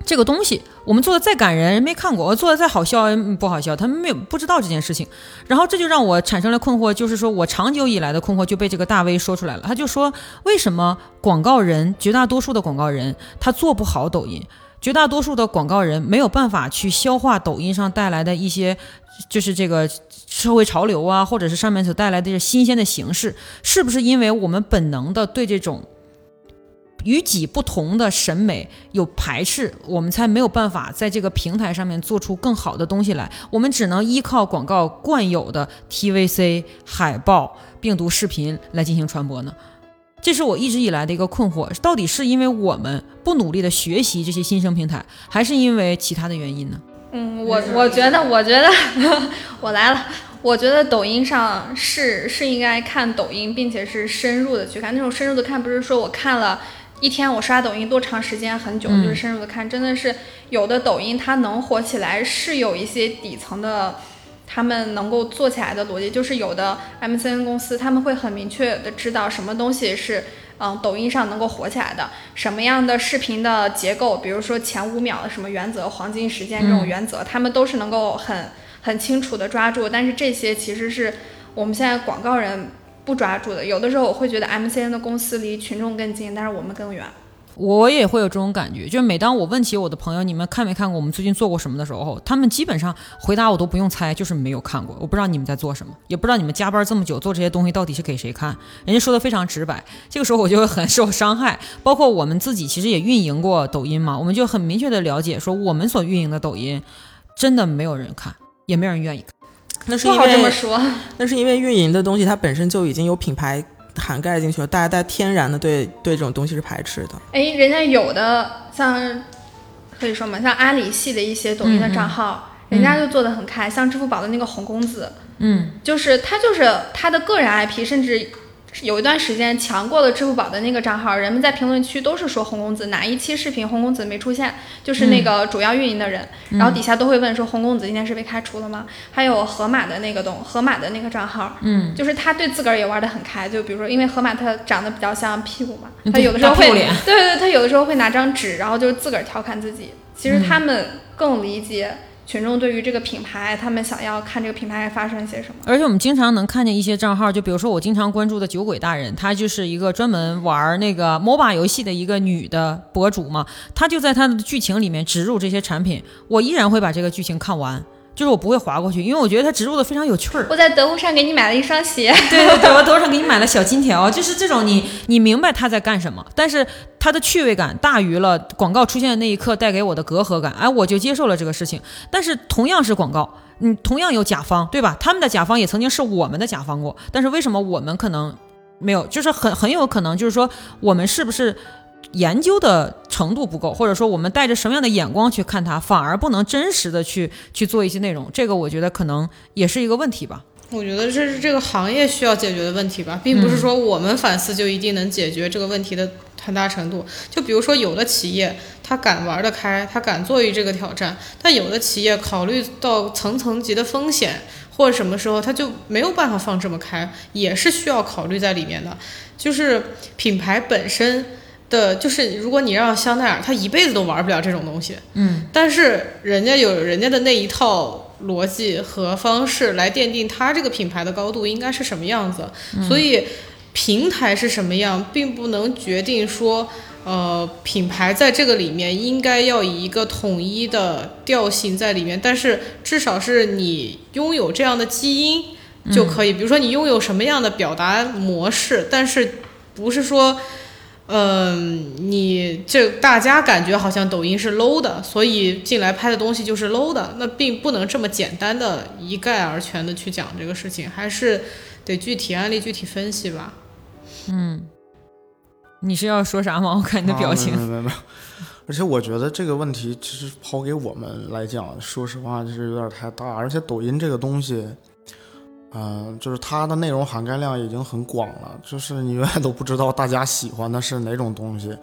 这个东西我们做的再感人，人没看过；我做的再好笑，不好笑，他们没有不知道这件事情。然后这就让我产生了困惑，就是说我长久以来的困惑就被这个大 V 说出来了。他就说，为什么广告人绝大多数的广告人他做不好抖音？绝大多数的广告人没有办法去消化抖音上带来的一些，就是这个社会潮流啊，或者是上面所带来的新鲜的形式，是不是因为我们本能的对这种？与己不同的审美有排斥，我们才没有办法在这个平台上面做出更好的东西来。我们只能依靠广告惯有的 TVC、海报、病毒视频来进行传播呢？这是我一直以来的一个困惑：到底是因为我们不努力的学习这些新生平台，还是因为其他的原因呢？嗯，我我觉得，我觉得 我来了。我觉得抖音上是是应该看抖音，并且是深入的去看。那种深入的看，不是说我看了。一天我刷抖音多长时间很久，就是深入的看，真的是有的抖音它能火起来是有一些底层的，他们能够做起来的逻辑，就是有的 MCN 公司他们会很明确的知道什么东西是嗯抖音上能够火起来的，什么样的视频的结构，比如说前五秒的什么原则、黄金时间这种原则，他们都是能够很很清楚的抓住，但是这些其实是我们现在广告人。不抓住的，有的时候我会觉得 MCN 的公司离群众更近，但是我们更远。我也会有这种感觉，就是每当我问起我的朋友，你们看没看过我们最近做过什么的时候，他们基本上回答我都不用猜，就是没有看过。我不知道你们在做什么，也不知道你们加班这么久做这些东西到底是给谁看。人家说的非常直白，这个时候我就会很受伤害。包括我们自己其实也运营过抖音嘛，我们就很明确的了解，说我们所运营的抖音真的没有人看，也没有人愿意看。那是因为这么说，那是因为运营的东西它本身就已经有品牌涵盖进去了，大家在天然的对对这种东西是排斥的。哎，人家有的像可以说嘛，像阿里系的一些抖音的账号，人家就做的很开，像支付宝的那个红公子，嗯，就是他就是他的个人 IP，甚至。有一段时间强过了支付宝的那个账号，人们在评论区都是说红公子哪一期视频红公子没出现，就是那个主要运营的人，然后底下都会问说红公子今天是被开除了吗？还有河马的那个东河马的那个账号，嗯，就是他对自个儿也玩的很开，就比如说因为河马他长得比较像屁股嘛，他有的时候会，对对对，他有的时候会拿张纸，然后就是自个儿调侃自己，其实他们更理解。群众对于这个品牌，他们想要看这个品牌发生一些什么？而且我们经常能看见一些账号，就比如说我经常关注的酒鬼大人，他就是一个专门玩那个 MOBA 游戏的一个女的博主嘛，他就在他的剧情里面植入这些产品，我依然会把这个剧情看完。就是我不会划过去，因为我觉得它植入的非常有趣儿。我在得物上给你买了一双鞋。对 对对，我得物上给你买了小金条，就是这种你你明白他在干什么，但是它的趣味感大于了广告出现的那一刻带给我的隔阂感，哎，我就接受了这个事情。但是同样是广告，你同样有甲方，对吧？他们的甲方也曾经是我们的甲方过，但是为什么我们可能没有？就是很很有可能就是说我们是不是？研究的程度不够，或者说我们带着什么样的眼光去看它，反而不能真实的去去做一些内容，这个我觉得可能也是一个问题吧。我觉得这是这个行业需要解决的问题吧，并不是说我们反思就一定能解决这个问题的很大程度。就比如说有的企业他敢玩得开，他敢做于这个挑战，但有的企业考虑到层层级的风险或者什么时候他就没有办法放这么开，也是需要考虑在里面的。就是品牌本身。的，就是如果你让香奈儿，他一辈子都玩不了这种东西。嗯，但是人家有人家的那一套逻辑和方式来奠定他这个品牌的高度应该是什么样子，所以平台是什么样，并不能决定说。呃，品牌在这个里面应该要以一个统一的调性在里面，但是至少是你拥有这样的基因就可以。比如说你拥有什么样的表达模式，但是不是说，嗯、你这大家感觉好像抖音是 low 的，所以进来拍的东西就是 low 的，那并不能这么简单的一概而全的去讲这个事情，还是得具体案例具体分析吧。嗯你是要说啥吗？我看你的表情。啊没有没有没有。而且我觉得这个问题其实抛给我们来讲，说实话就是有点太大。而且抖音这个东西，嗯、就是它的内容涵盖量已经很广了，就是你永远都不知道大家喜欢的是哪种东西。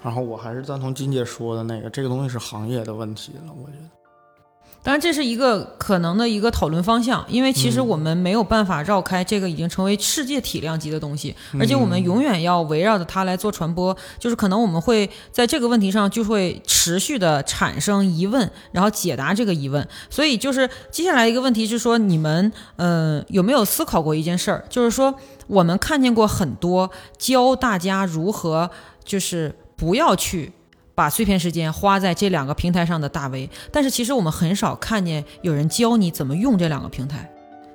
然后我还是赞同金姐说的那个，这个东西是行业的问题了，我觉得。当然，这是一个可能的一个讨论方向，因为其实我们没有办法绕开这个已经成为世界体量级的东西，而且我们永远要围绕着它来做传播。就是可能我们会在这个问题上就会持续的产生疑问，然后解答这个疑问。所以就是接下来一个问题是说，你们呃有没有思考过一件事儿？就是说我们看见过很多教大家如何就是不要去。把碎片时间花在这两个平台上的大 V，但是其实我们很少看见有人教你怎么用这两个平台，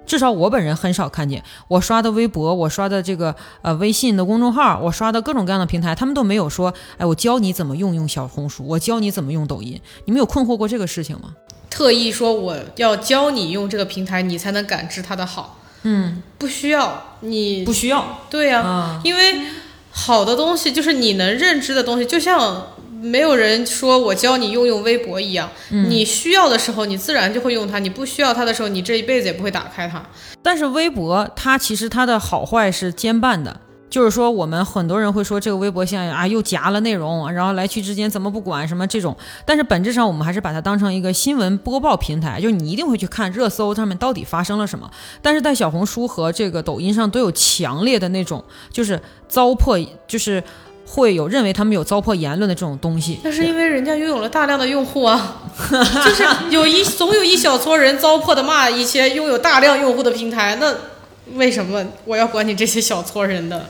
至少我本人很少看见。我刷的微博，我刷的这个呃微信的公众号，我刷的各种各样的平台，他们都没有说，哎，我教你怎么用用小红书，我教你怎么用抖音。你们有困惑过这个事情吗？特意说我要教你用这个平台，你才能感知它的好。嗯，不需要你不需要对呀、啊，因为好的东西就是你能认知的东西，就像没有人说我教你用用微博一样，你需要的时候你自然就会用它，你不需要它的时候，你这一辈子也不会打开它。但是微博它其实它的好坏是兼办的。就是说，我们很多人会说这个微博现在啊又夹了内容，然后来去之间怎么不管什么这种，但是本质上我们还是把它当成一个新闻播报平台，就是你一定会去看热搜上面到底发生了什么。但是在小红书和这个抖音上都有强烈的那种就是糟粕，就是会有认为他们有糟粕言论的这种东西。那是因为人家拥有了大量的用户啊，就是有一总有一小撮人糟粕的骂一些拥有大量用户的平台，那为什么我要管你这些小撮人的？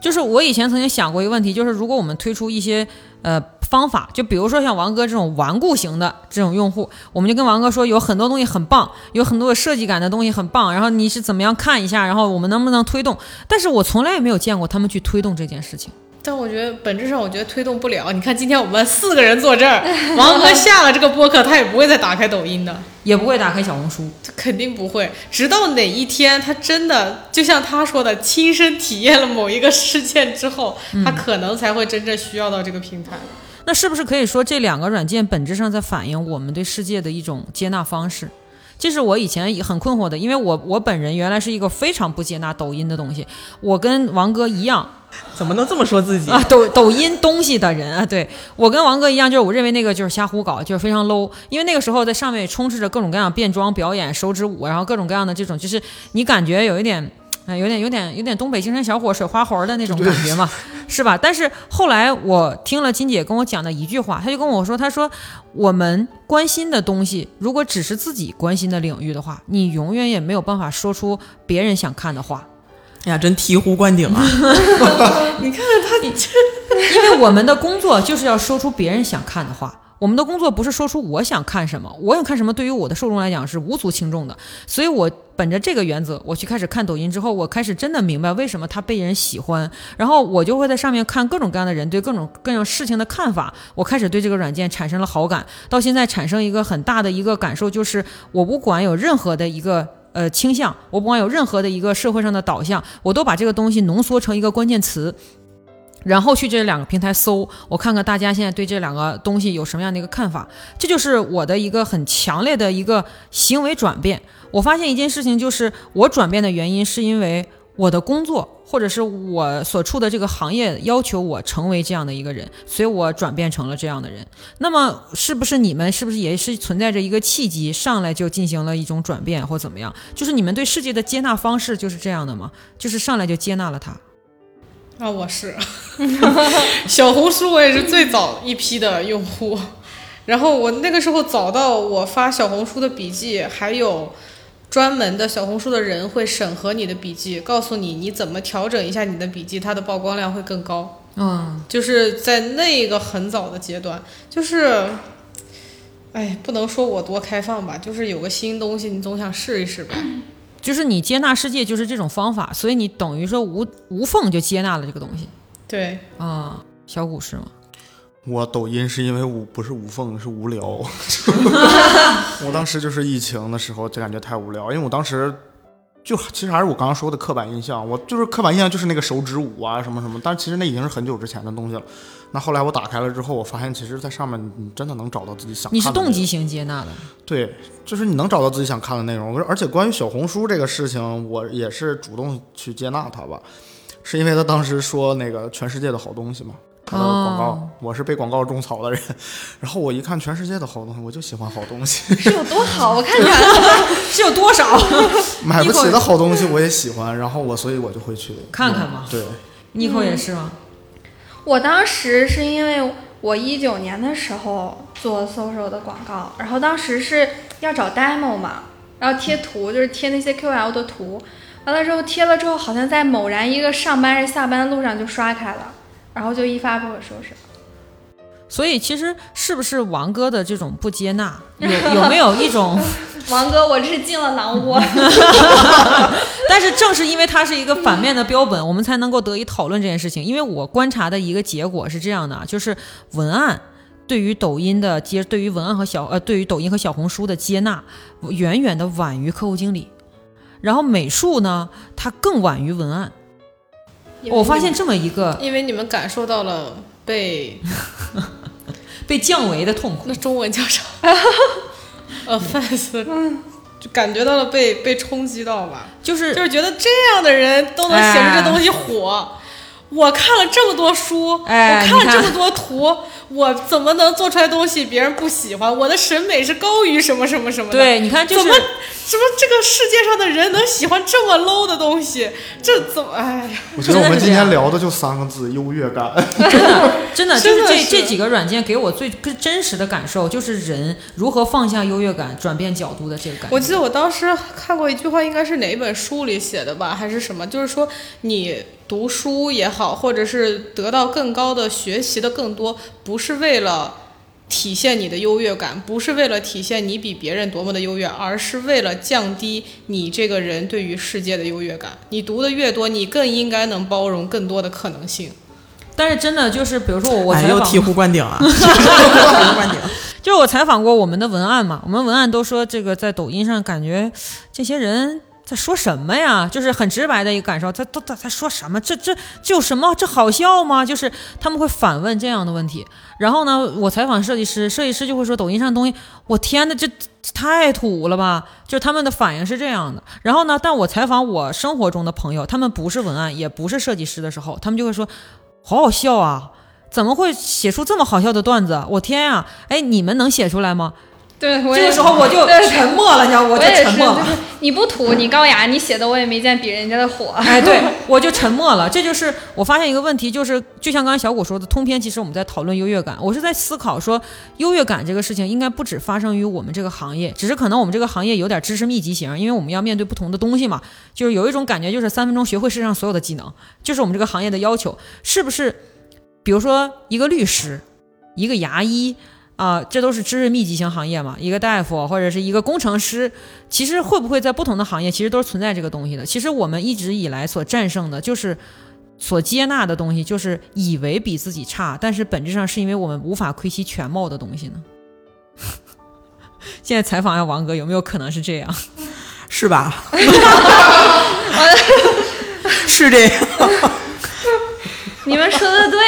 就是我以前曾经想过一个问题，就是如果我们推出一些呃方法，就比如说像王哥这种顽固型的这种用户，我们就跟王哥说，有很多东西很棒，有很多有设计感的东西很棒，然后你是怎么样看一下，然后我们能不能推动？但是我从来也没有见过他们去推动这件事情。但我觉得本质上，我觉得推动不了。你看，今天我们四个人坐这儿，王哥下了这个播客，他也不会再打开抖音的，也不会打开小红书，他肯定不会。直到哪一天，他真的就像他说的，亲身体验了某一个事件之后，他可能才会真正需要到这个平台。那是不是可以说这两个软件本质上在反映我们对世界的一种接纳方式？这是我以前也很困惑的，因为我我本人原来是一个非常不接纳抖音的东西，我跟王哥一样，怎么能这么说自己啊，抖抖音东西的人啊，对我跟王哥一样，就是我认为那个就是瞎胡搞，就是非常 low。因为那个时候在上面充斥着各种各样的变装表演、手指舞，然后各种各样的这种，就是你感觉有一点。哎，有点有点有点东北精神小伙水花活的那种感觉嘛，是吧？但是后来我听了金姐跟我讲的一句话，她就跟我说，她说我们关心的东西，如果只是自己关心的领域的话，你永远也没有办法说出别人想看的话。哎呀，真醍醐灌顶啊！你看看他，你这因为我们的工作就是要说出别人想看的话，我们的工作不是说出我想看什么，我想看什么，对于我的受众来讲是无足轻重的。所以我本着这个原则，我去开始看抖音之后，我开始真的明白为什么它被人喜欢，然后我就会在上面看各种各样的人对各种各样事情的看法，我开始对这个软件产生了好感，到现在产生一个很大的一个感受，就是我不管有任何的一个。呃，倾向我不管有任何的一个社会上的导向，我都把这个东西浓缩成一个关键词，然后去这两个平台搜，我看看大家现在对这两个东西有什么样的一个看法。这就是我的一个很强烈的一个行为转变。我发现一件事情，就是我转变的原因是因为我的工作或者是我所处的这个行业要求我成为这样的一个人，所以我转变成了这样的人。那么，是不是你们是不是也是存在着一个契机，上来就进行了一种转变或怎么样？就是你们对世界的接纳方式就是这样的吗？就是上来就接纳了它？啊，我是 小红书，我也是最早一批的用户。然后我那个时候早到我发小红书的笔记，还有专门的小红书的人会审核你的笔记，告诉你你怎么调整一下你的笔记，它的曝光量会更高。嗯，就是在那个很早的阶段，就是，哎，不能说我多开放吧，就是有个新东西，你总想试一试吧。就是你接纳世界就是这种方法，所以你等于说无无缝就接纳了这个东西对，啊。小谷是吗？我抖音是因为无不是无缝，是无聊。我当时就是疫情的时候就感觉太无聊，因为我当时就其实还是我刚刚说的刻板印象，我就是刻板印象就是那个手指舞啊什么什么，但其实那已经是很久之前的东西了。那后来我打开了之后，我发现其实在上面你真的能找到自己想看的你是动机型接纳的，对，就是你能找到自己想看的内容。而且关于小红书这个事情，我也是主动去接纳它吧，是因为他当时说那个全世界的好东西嘛，他的广告，哦我是被广告种草的人，然后我一看全世界的好东西，我就喜欢好东西，是有多好？我看出来了。是有多少？买不起的好东西我也喜欢，然后我所以我就会去看看嘛对，妮蔻也是吗？我当时是因为我一九年的时候做搜索的广告，然后当时是要找 demo 嘛，然后贴图，就是贴那些 QL 的图，完了之后贴了之后，好像在某然一个上班还是下班的路上就刷开了，然后就一发不可收拾。所以其实是不是王哥的这种不接纳，有有没有一种？王哥，我这是进了狼窝。但是正是因为他是一个反面的标本，我们才能够得以讨论这件事情。因为我观察的一个结果是这样的啊，就是文案对于抖音的接，对于文案和小呃，对于抖音和小红书的接纳，远远的晚于客户经理。然后美术呢，它更晚于文案。我发现这么一个因为你们感受到了被被降维的痛苦。那中文叫啥？offense，就感觉到了被被冲击到吧，就是就是觉得这样的人都能写出这东西火。我看了这么多书，哎我看了这么多图，我怎么能做出来东西别人不喜欢？我的审美是高于什么什么什么的。对，你看就是怎么什么这个世界上的人能喜欢这么 low 的东西？这怎么哎呀？我觉得我们今天聊的就三个字：优越感。真的 就是这真的是这几个软件给我最真实的感受，就是人如何放下优越感、转变角度的这个感觉。我记得我当时看过一句话，应该是哪一本书里写的吧，还是什么？就是说你读书也好，或者是得到更高的学习的更多，不是为了体现你的优越感，不是为了体现你比别人多么的优越，而是为了降低你这个人对于世界的优越感。你读的越多，你更应该能包容更多的可能性。但是真的就是，比如说我我哎，采访又醍醐灌顶啊，醍醐灌顶。就是我采访过我们的文案嘛，我们文案都说这个在抖音上感觉这些人在说什么呀？就是很直白的一个感受，他他他在说什么？这这这有什么？这好笑吗？就是他们会反问这样的问题。然后呢，我采访设计师，设计师就会说抖音上的东西，我天呐，这这太土了吧？就是他们的反应是这样的。然后呢，但我采访我生活中的朋友，他们不是文案，也不是设计师的时候，他们就会说，好好笑啊。怎么会写出这么好笑的段子？我天呀！哎，你们能写出来吗？对，我这个时候我就沉默了，你知道，我就沉默了。就是你不土，你高雅，你写的我也没见比人家的火。哎，对，我就沉默了。这就是我发现一个问题，就是就像刚才小谷说的，通篇其实我们在讨论优越感，我是在思考说，优越感这个事情应该不只发生于我们这个行业，只是可能我们这个行业有点知识密集型，因为我们要面对不同的东西嘛，就是有一种感觉，就是三分钟学会世界上所有的技能，就是我们这个行业的要求，是不是？比如说一个律师，一个牙医。啊、这都是知识密集型行业嘛，一个大夫或者是一个工程师，其实会不会在不同的行业，其实都是存在这个东西的。其实我们一直以来所战胜的，就是所接纳的东西，就是以为比自己差，但是本质上是因为我们无法窥其全貌的东西呢。现在采访一下王哥，有没有可能是这样？是吧？是这样。你们说的对，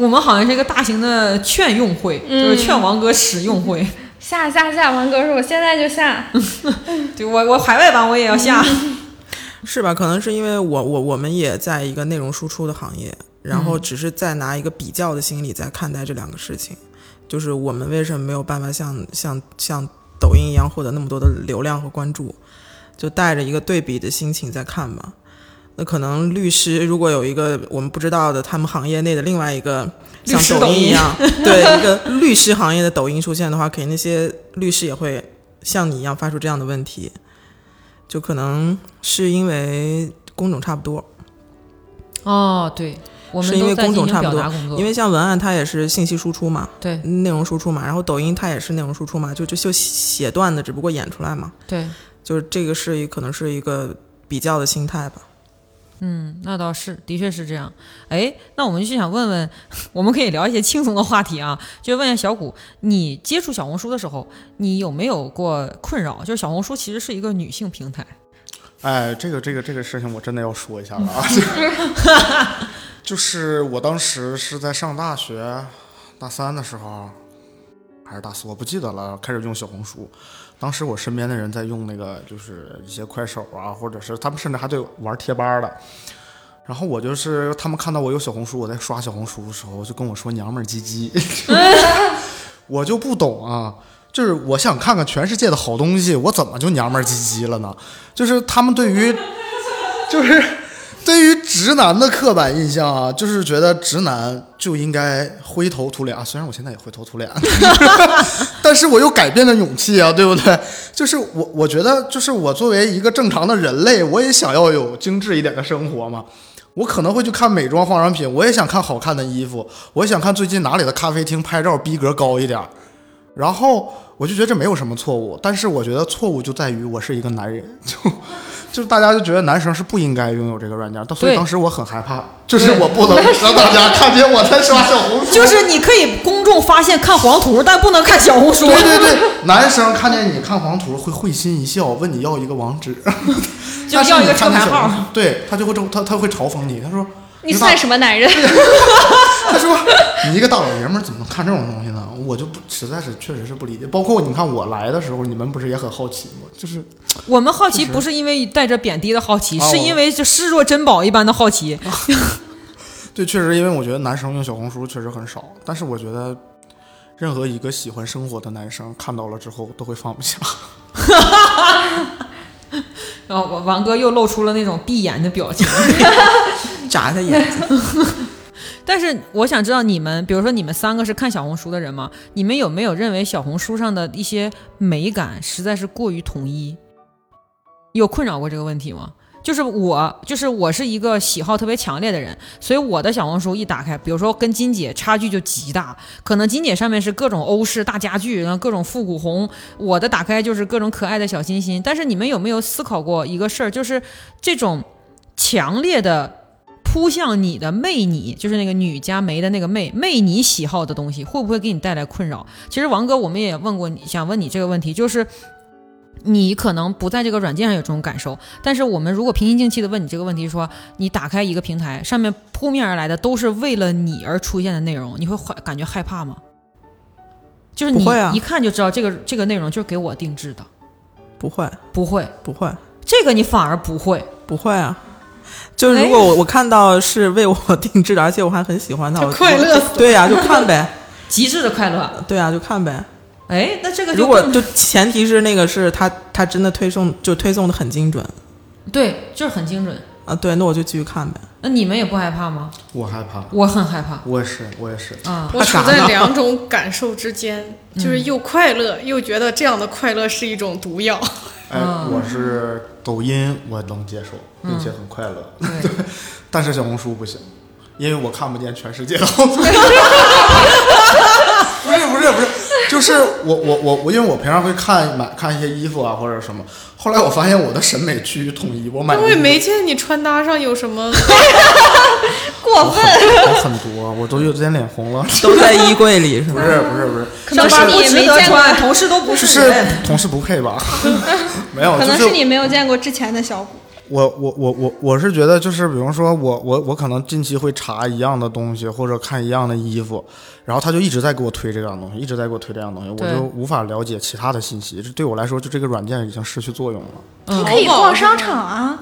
我们好像是一个大型的劝用会，就是劝王哥使用会。下下下，王哥说我现在就下。对我，我海外版我也要下。是吧？可能是因为我我我们也在一个内容输出的行业，然后只是在拿一个比较的心理在看待这两个事情，就是我们为什么没有办法像像像抖音一样获得那么多的流量和关注，就带着一个对比的心情在看嘛。那可能律师如果有一个我们不知道的，他们行业内的另外一个像抖音一样，对一个律师行业的抖音出现的话，肯定那些律师也会像你一样发出这样的问题，就可能是因为工种差不多，哦，对，我们是因为工种差不多。因为像文案它也是信息输出嘛，对。内容输出嘛，然后抖音它也是内容输出嘛，就就就写段子，只不过演出来嘛，对，就是这个是一可能是一个比较的心态吧。嗯，那倒是，的确是这样。哎，那我们就想问问，我们可以聊一些轻松的话题啊，就问一下小谷，你接触小红书的时候，你有没有过困扰？就是小红书其实是一个女性平台，哎，这个这个这个事情我真的要说一下了啊，就是我当时是在上大学大三的时候，还是大四，我不记得了，开始用小红书。当时我身边的人在用那个，就是一些快手啊，或者是他们甚至还对玩贴吧的。然后我就是他们看到我有小红书，我在刷小红书的时候，就跟我说“娘们儿唧唧” 我就不懂啊。就是我想看看全世界的好东西，我怎么就娘们儿唧唧了呢？就是他们对于，就是对于直男的刻板印象啊，就是觉得直男就应该灰头土脸啊。虽然我现在也灰头土脸，但是我有改变的勇气啊，对不对？就是我，我觉得，就是我作为一个正常的人类，我也想要有精致一点的生活嘛。我可能会去看美妆化妆品，我也想看好看的衣服，我也想看最近哪里的咖啡厅拍照逼格高一点儿。然后我就觉得这没有什么错误，但是我觉得错误就在于我是一个男人，就就大家就觉得男生是不应该拥有这个软件，所以当时我很害怕，就是我不能让大家看见我在刷小红书。就是你可以公众发现看黄图，但不能看小红书。对对对，男生看见你看黄图会会心一笑，问你要一个网址，就要一个车牌号对他就会嘲他他会嘲讽你，他说你算什么男人？他说你一个大老爷们儿怎么能看这种东西呢？我就不实在是确实是不理解。包括你看我来的时候，你们不是也很好奇吗？就是我们好奇不是因为带着贬低的好奇，哦是因为就视若珍宝一般的好奇。对，确实因为我觉得男生用小红书确实很少，但是我觉得任何一个喜欢生活的男生看到了之后都会放不下。然后王王哥又露出了那种闭眼的表情。眨他眼睛，但是我想知道你们，比如说你们三个是看小红书的人吗？你们有没有认为小红书上的一些美感实在是过于统一？有困扰过这个问题吗？就是我，就是我是一个喜好特别强烈的人，所以我的小红书一打开，比如说跟金姐差距就极大，可能金姐上面是各种欧式大家具，然后各种复古红，我的打开就是各种可爱的小心心。但是你们有没有思考过一个事儿，就是这种强烈的扑向你的媚你，就是那个女加梅的那个媚媚你喜好的东西，会不会给你带来困扰？其实王哥，我们也问过你，想问你这个问题，就是你可能不在这个软件上有这种感受，但是我们如果平心静气的问你这个问题说，你打开一个平台，上面扑面而来的都是为了你而出现的内容，你会害感觉害怕吗？就是你一看就知道这个这个内容就是给我定制的，不会不会，不会这个你反而不会。不会啊。就是如果我我看到是为我 定制的，而且我还很喜欢它，我快乐死了对呀、就看呗，极致的快乐，对呀、就看呗。哎，那这个如果就前提是那个是他他真的推送就推送的很精准对，就是很精准。啊，对，那我就继续看呗。那你们也不害怕吗？我害怕，我很害怕我也是，我也是。啊。我处在两种感受之间，就是又快乐，又觉得这样的快乐是一种毒药。哎，我是抖音我能接受，并且很快乐，对，但是小红书不行，因为我看不见全世界的好东西。不是不是不是，就是我我我我，因为我平常会看买看一些衣服啊或者什么，后来我发现我的审美趋于统一，我买的我也没见你穿搭上有什么，过分。我 很多，我都有点脸红了。都在衣柜里是吗？不是不是不是，可能是你没见过，同事都不就是是同事不配吧？没有，可能是你没有见过之前的小谷。我我我我我是觉得就是，比方说我我我可能近期会查一样的东西，或者看一样的衣服，然后他就一直在给我推这样东西，一直在给我推这样东西，我就无法了解其他的信息。这对我来说，就这个软件已经失去作用了。你可以逛商场啊，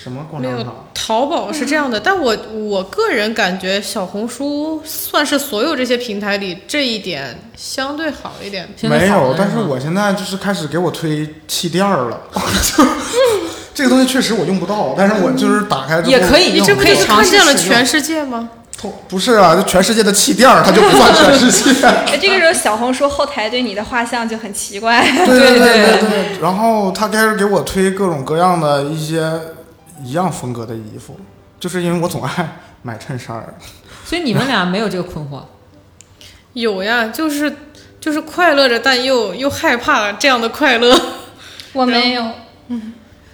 什么逛没有商场？淘宝是这样的，但我我个人感觉小红书算是所有这些平台里这一点相对好一点。没有，但是我现在就是开始给我推气垫儿了 就这个东西确实我用不到，但是我就是打开之后也可以你这不就是可以尝试看见了全世界吗？不是啊，就全世界的气垫儿，它就不算全世界。哎这个时候小红书后台对你的画像就很奇怪。对对对对对。然后他开始给我推各种各样的一些一样风格的衣服，就是因为我总爱买衬衫儿。所以你们俩没有这个困惑。有呀，就是就是快乐着，但又又害怕这样的快乐。我没有，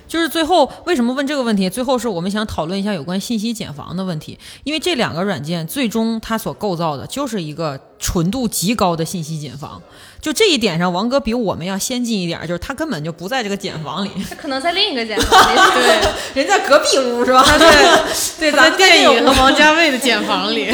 就是最后为什么问这个问题？最后是我们想讨论一下有关信息茧房的问题，因为这两个软件最终它所构造的就是一个纯度极高的信息茧房。就这一点上，王哥比我们要先进一点，就是他根本就不在这个茧房里，他可能在另一个茧房里。对，人在隔壁屋是吧？对 对，他在电影和和王家卫的茧房里。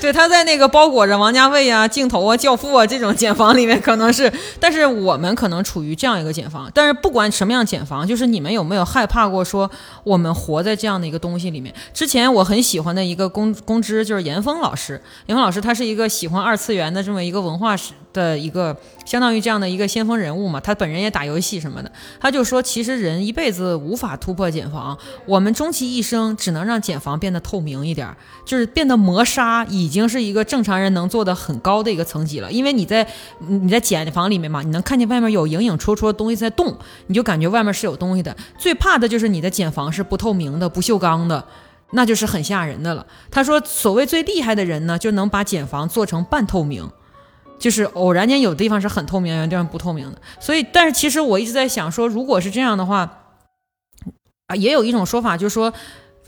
对，他在那个包裹着王家卫啊、镜头啊、教父啊这种茧房里面可能是，但是我们可能处于这样一个茧房。但是不管什么样茧房，就是你们有没有害怕过说我们活在这样的一个东西里面？之前我很喜欢的一个公公知就是严峰老师，严峰老师他是一个喜欢二次元的这么一个文化史的一个相当于这样的一个先锋人物嘛，他本人也打游戏什么的，他就说其实人一辈子无法突破茧房，我们终其一生只能让茧房变得透明一点，就是变得磨砂，已经是一个正常人能做的很高的一个层级了。因为你在你在茧房里面嘛，你能看见外面有影影绰绰的东西在动，你就感觉外面是有东西的。最怕的就是你的茧房是不透明的、不锈钢的。那就是很吓人的了。他说，所谓最厉害的人呢，就能把茧房做成半透明，就是偶然间有的地方是很透明，有的地方不透明的。所以，但是其实我一直在想说，如果是这样的话，啊，也有一种说法，就是说，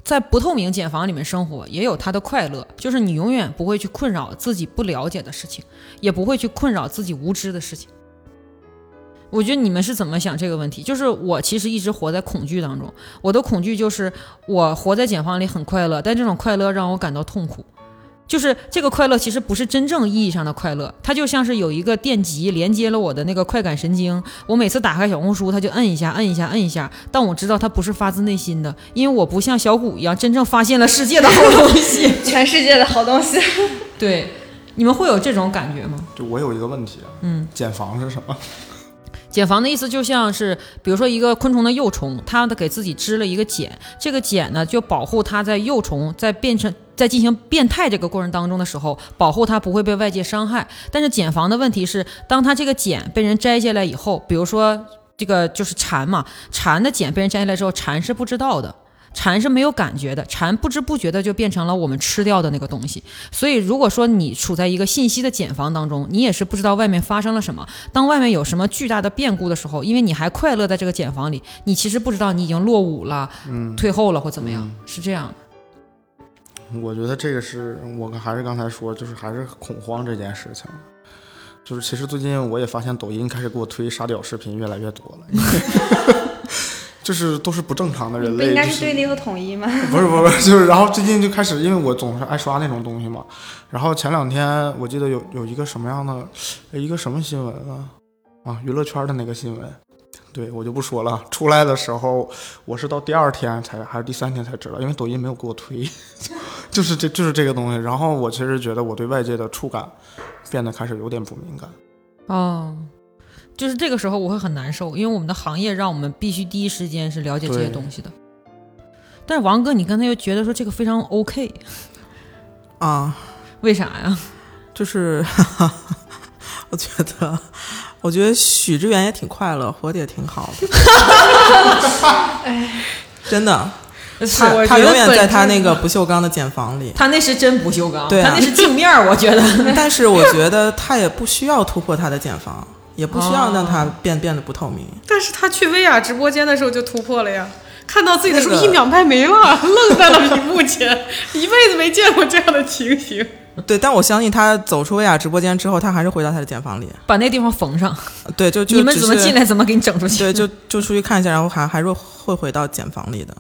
在不透明茧房里面生活，也有它的快乐，就是你永远不会去困扰自己不了解的事情，也不会去困扰自己无知的事情。我觉得你们是怎么想这个问题？就是我其实一直活在恐惧当中，我的恐惧就是我活在茧房里很快乐，但这种快乐让我感到痛苦。就是这个快乐其实不是真正意义上的快乐，它就像是有一个电极连接了我的那个快感神经，我每次打开小红书，它就摁一下，摁一下，摁一下。但我知道它不是发自内心的，因为我不像小谷一样真正发现了世界的好东西。全世界的好东西。对，你们会有这种感觉吗？就我有一个问题，嗯，减房是什么？茧房的意思就像是，比如说一个昆虫的幼虫，它给自己织了一个茧，这个茧呢就保护它在幼虫在变成在进行变态这个过程当中的时候，保护它不会被外界伤害。但是茧房的问题是，当它这个茧被人摘下来以后，比如说这个就是蝉嘛，蝉的茧被人摘下来之后，蝉是不知道的。蝉是没有感觉的，蝉不知不觉的就变成了我们吃掉的那个东西。所以，如果说你处在一个信息的茧房当中，你也是不知道外面发生了什么。当外面有什么巨大的变故的时候，因为你还快乐在这个茧房里，你其实不知道你已经落伍了、嗯，退后了或怎么样，是这样的。我觉得这个是我还是刚才说，就是还是恐慌这件事情。就是其实最近我也发现抖音开始给我推沙雕视频越来越多了。就是都是不正常的人类，不应该是对立和统一吗？不是不是，就是然后最近就开始，因为我总是爱刷那种东西嘛。然后前两天我记得有有一个什么样的，一个什么新闻啊？啊，娱乐圈的那个新闻，对我就不说了。出来的时候，我是到第二天才还是第三天才知道，因为抖音没有给我推，就是这就是这个东西。然后我其实觉得我对外界的触感变得开始有点不敏感。哦。就是这个时候我会很难受，因为我们的行业让我们必须第一时间是了解这些东西的。但是王哥，你刚才又觉得说这个非常 OK 啊？为啥呀？就是我觉得，我觉得许知远也挺快乐，活得也挺好的。哎，真的，他他永远在他那个不锈钢的茧房里。他那是真不锈钢，对、啊，他那是镜面，我觉得。但是我觉得他也不需要突破他的茧房。也不需要让它变、哦、变得不透明，但是他去薇娅直播间的时候就突破了呀，看到自己的时候一秒拍没了，愣在了屏幕前，一辈子没见过这样的情形。对，但我相信他走出薇娅直播间之后，他还是回到他的茧房里，把那地方缝上。对，就就你们怎么进来，怎么给你整出去？对，就就出去看一下，然后还还是会回到茧房里的。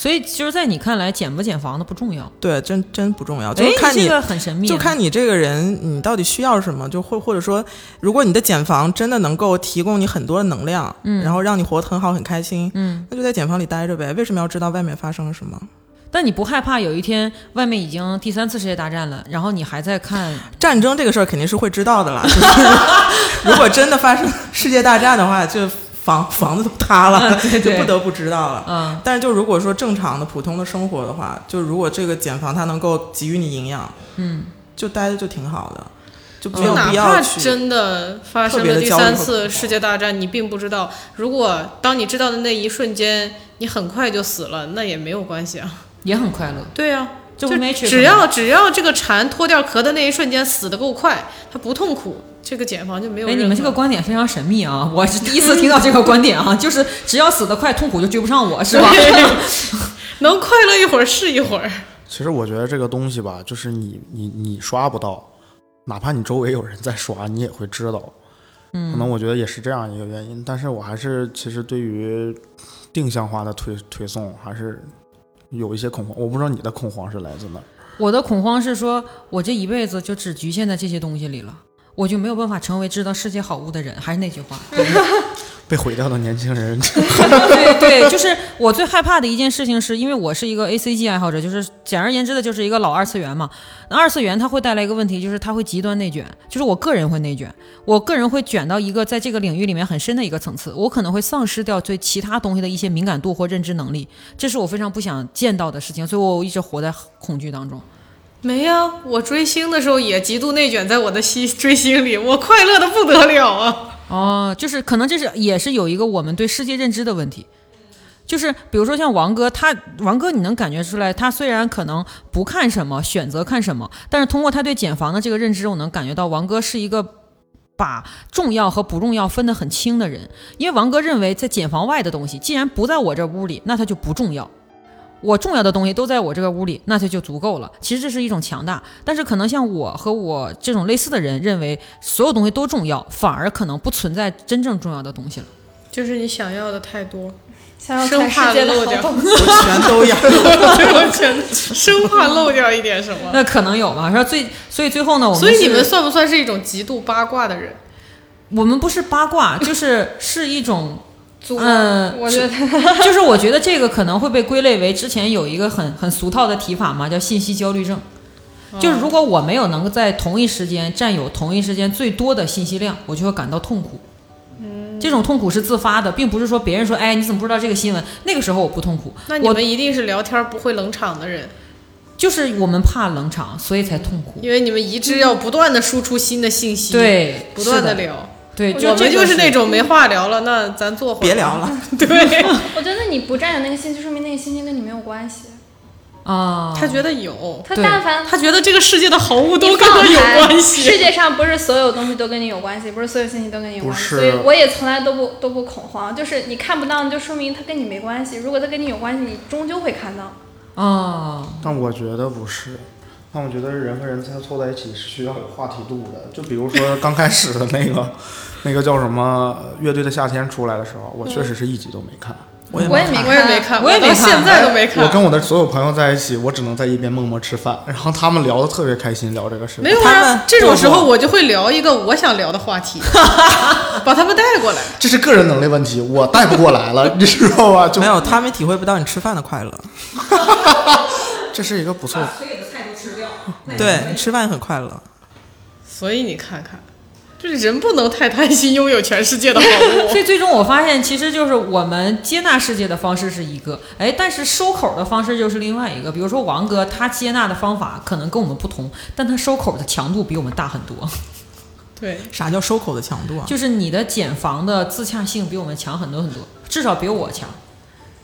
所以其实在你看来，减不减房的不重要，对，真真不重要，就看你，这个很神秘，就看你这个人，你到底需要什么，就或或者说，如果你的减房真的能够提供你很多的能量，嗯，然后让你活得很好很开心，嗯，那就在减房里待着呗，为什么要知道外面发生了什么？但你不害怕有一天外面已经第三次世界大战了，然后你还在看战争这个事儿，肯定是会知道的啦。就是、如果真的发生世界大战的话，就。房房子都塌了，对对就不得不知道了。嗯，但是就如果说正常的普通的生活的话，就如果这个减房它能够给予你营养，嗯，就待着就挺好的，就没有哪怕必要去。真的发生了第三次世界大战，你并不知道。如果当你知道的那一瞬间，你很快就死了，那也没有关系啊。也很快乐。对呀、就这不 Matrix 只要只要这个蝉脱掉壳的那一瞬间死的够快，它不痛苦，这个减房就没有哎，你们这个观点非常神秘啊！我是第一次听到这个观点啊，就是只要死得快，痛苦就追不上我，是吧？能快乐一会儿是一会儿。其实我觉得这个东西吧，就是你你你刷不到，哪怕你周围有人在刷，你也会知道。嗯，可能我觉得也是这样一个原因。但是我还是其实对于定向化的推推送还是有一些恐慌。我不知道你的恐慌是来自哪儿。我的恐慌是说，我这一辈子就只局限在这些东西里了，我就没有办法成为知道世界好物的人。还是那句话，被毁掉的年轻人，对对，就是我最害怕的一件事情，是因为我是一个 A C G 爱好者，就是简而言之的，就是一个老二次元嘛。那二次元它会带来一个问题，就是它会极端内卷，就是我个人会内卷，我个人会卷到一个在这个领域里面很深的一个层次，我可能会丧失掉对其他东西的一些敏感度或认知能力，这是我非常不想见到的事情，所以我一直活在恐惧当中。没呀、我追星的时候也极度内卷在我的心追星里，我快乐的不得了啊！哦，就是可能这是也是有一个我们对世界认知的问题，就是比如说像王哥，他王哥你能感觉出来，他虽然可能不看什么，选择看什么，但是通过他对减房的这个认知，我能感觉到王哥是一个把重要和不重要分得很清的人，因为王哥认为在减房外的东西，既然不在我这屋里，那它就不重要。我重要的东西都在我这个屋里，那它就足够了。其实这是一种强大，但是可能像我和我这种类似的人认为所有东西都重要，反而可能不存在真正重要的东西了。就是你想要的太多，想要生怕漏掉全都要。我全生怕漏掉一点什么。那可能有吧？说最，所以最后呢，我们所以你们算不算是一种极度八卦的人？我们不是八卦，就是是一种足嗯我觉得 就是我觉得这个可能会被归类为之前有一个很很俗套的提法嘛，叫信息焦虑症。就是如果我没有能够在同一时间占有同一时间最多的信息量，我就会感到痛苦。嗯这种痛苦是自发的，并不是说别人说，哎，你怎么不知道这个新闻？那个时候我不痛苦，我那你们一定是聊天不会冷场的人，就是我们怕冷场，所以才痛苦。因为你们一致要不断的输出新的信息，，对，不断的的聊。对，我就这个们就是那种没话聊了，那咱坐会儿别聊了，对，我觉得你不占有那个信息，说明那个信息跟你没有关系。啊，他觉得有，他但凡他觉得这个世界的好物都跟他有关系。世界上不是所有东西都跟你有关系，不是所有信息都跟你有关系，不是所以我也从来都不都不恐慌。就是你看不到，就说明他跟你没关系。如果他跟你有关系，你终究会看到。啊，但我觉得不是。但我觉得人和人才凑在一起是需要有话题度的。就比如说刚开始的那个，那个叫什么《乐队的夏天》出来的时候，我确实是一集都没看。我也我也没看我也没看，我也没现在都没看。我跟我的所有朋友在一起，我只能在一边默默吃饭，然后他们聊得特别开心，聊这个事情。没有啊，这种时候我就会聊一个我想聊的话题，把他们带过来。这是个人能力问题，我带不过来了，你知道吧？就没有，他们体会不到你吃饭的快乐。这是一个不错。对你吃饭很快乐，所以你看看，就是人不能太贪心拥有全世界的好物。所以最终我发现，其实就是我们接纳世界的方式是一个，哎，但是收口的方式就是另外一个。比如说王哥，他接纳的方法可能跟我们不同，但他收口的强度比我们大很多。对，啥叫收口的强度啊？就是你的减房的自洽性比我们强很多很多，至少比我强。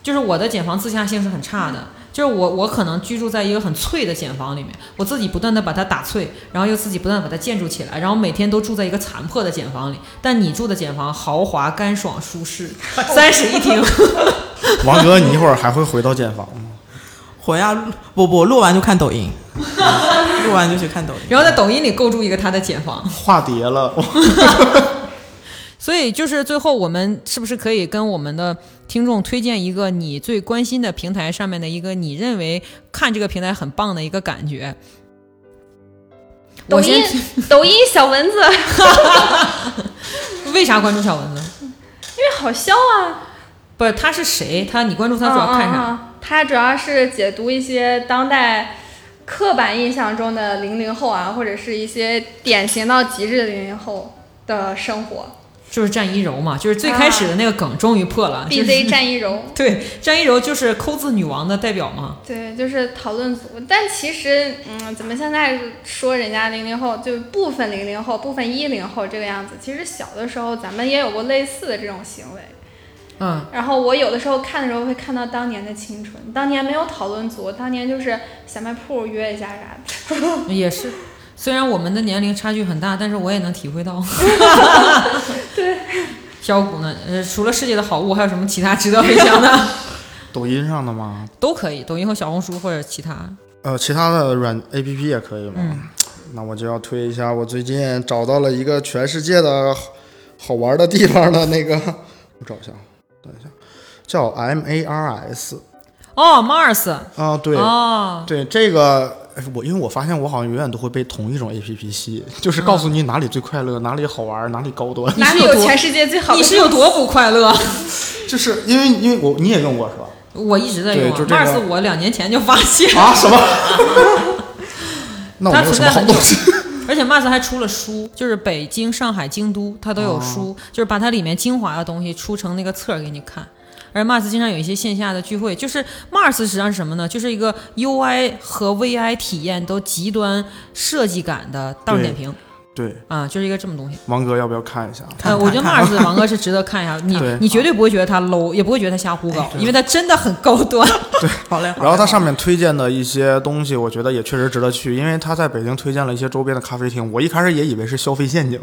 就是我的减房自洽性是很差的，就是我我可能居住在一个很脆的茧房里面，我自己不断的把它打脆，然后又自己不断的把它建筑起来，然后每天都住在一个残破的茧房里。但你住的茧房豪华、干爽、舒适，三室一厅。王哥，你一会儿还会回到茧房吗？回啊，不不，录完就看抖音，录完就去看抖音。然后在抖音里构筑一个他的茧房。化蝶了，所以就是最后，我们是不是可以跟我们的听众推荐一个你最关心的平台上面的一个你认为看这个平台很棒的一个感觉？抖音，抖音小蚊子，因 为啥关注小蚊子？因为好笑啊。不是他是谁？他你关注他主要看啥？嗯嗯嗯它主要是解读一些当代刻板印象中的零零后啊，或者是一些典型到极致的零零后的生活。就是战一柔嘛，就是最开始的那个梗终于破了。BZ 战一柔，对，战一柔就是抠字女王的代表嘛。对，就是讨论组。但其实，嗯，怎么现在说人家零零后，就部分零零后、部分一零后这个样子？其实小的时候咱们也有过类似的这种行为。嗯，然后我有的时候看的时候会看到当年的青春，当年没有讨论组，当年就是小卖铺约一下啥的。也是，虽然我们的年龄差距很大，但是我也能体会到。对。小谷呢？呃，除了世界的好物，还有什么其他值得分享的？抖音上的吗？都可以，抖音和小红书或者其他。呃，其他的软 A P P 也可以吗？嗯。那我就要推一下，我最近找到了一个全世界的好玩的地方的那个，我找一下，等一下，叫 M A R S。哦，Mars。啊，对。哦。对这个。我因为我发现我好像永远都会被同一种 A P P 吸引，就是告诉你哪里最快乐，哪里好玩，哪里高端，哪里有全世界最好的。你是有多不快乐？就是因为因为我你也用过是吧？我一直在用、啊。就 Mars 我两年前就发现啊什么？那我它存在很久，而且 Mars 还出了书，就是北京、上海、京都它都有书，哦、就是把它里面精华的东西出成那个册给你看。而 Mars 经常有一些线下的聚会，就是 Mars 实际上是什么呢？就是一个 UI 和 VI 体验都极端设计感的大众点评。对啊，就是一个这么东西。王哥要不要看一下？呃，我觉得 Mars 王哥是值得看一下，你你绝对不会觉得他 low，也不会觉得他瞎胡搞，因为他真的很高端。对，好嘞。然后他上面推荐的一些东西，我觉得也确实值得去，因为他在北京推荐了一些周边的咖啡厅，我一开始也以为是消费陷阱。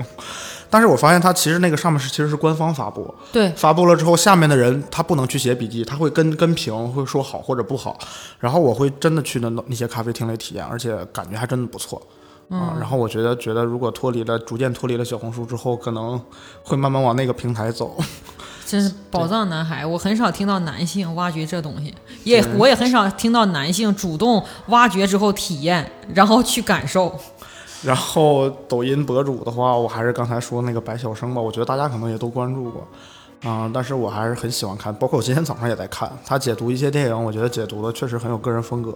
但是我发现他其实那个上面是其实是官方发布，对，发布了之后，下面的人他不能去写笔记，他会跟跟评，会说好或者不好，然后我会真的去那那些咖啡厅里体验，而且感觉还真的不错，啊、嗯，然后我觉得觉得如果脱离了逐渐脱离了小红书之后，可能会慢慢往那个平台走。真是宝藏男孩，我很少听到男性挖掘这东西，也我也很少听到男性主动挖掘之后体验，然后去感受。然后抖音博主的话，我还是刚才说那个白晓生吧，我觉得大家可能也都关注过，啊、但是我还是很喜欢看，包括我今天早上也在看他解读一些电影，我觉得解读的确实很有个人风格，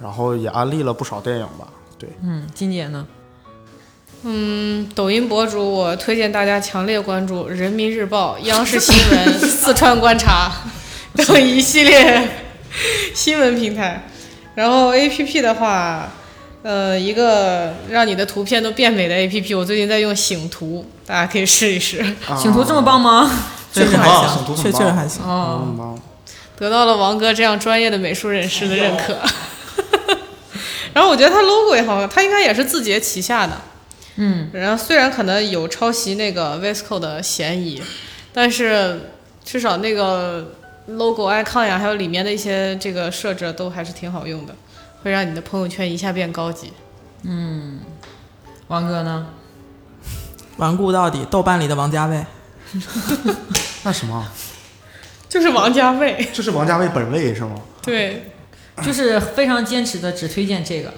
然后也安利了不少电影吧，对，嗯，金姐呢？嗯，抖音博主我推荐大家强烈关注人民日报、央视新闻、四川观察 等一系列新闻平台，然后 A P P 的话。呃，一个让你的图片都变美的 A P P，我最近在用醒图，大家可以试一试。醒图这么棒吗？确实还行，图确确实还行。哦，得到了王哥这样专业的美术人士的认可。然后我觉得他 logo 也好看，他应该也是字节旗下的。嗯，然后虽然可能有抄袭那个 Visco 的嫌疑，但是至少那个 logo icon 呀，还有里面的一些这个设置都还是挺好用的。会让你的朋友圈一下变高级。嗯，王哥呢？顽固到底，豆瓣里的王家卫。那什么？就是王家卫。就是王家卫本位是吗？对，就是非常坚持的只推荐这个。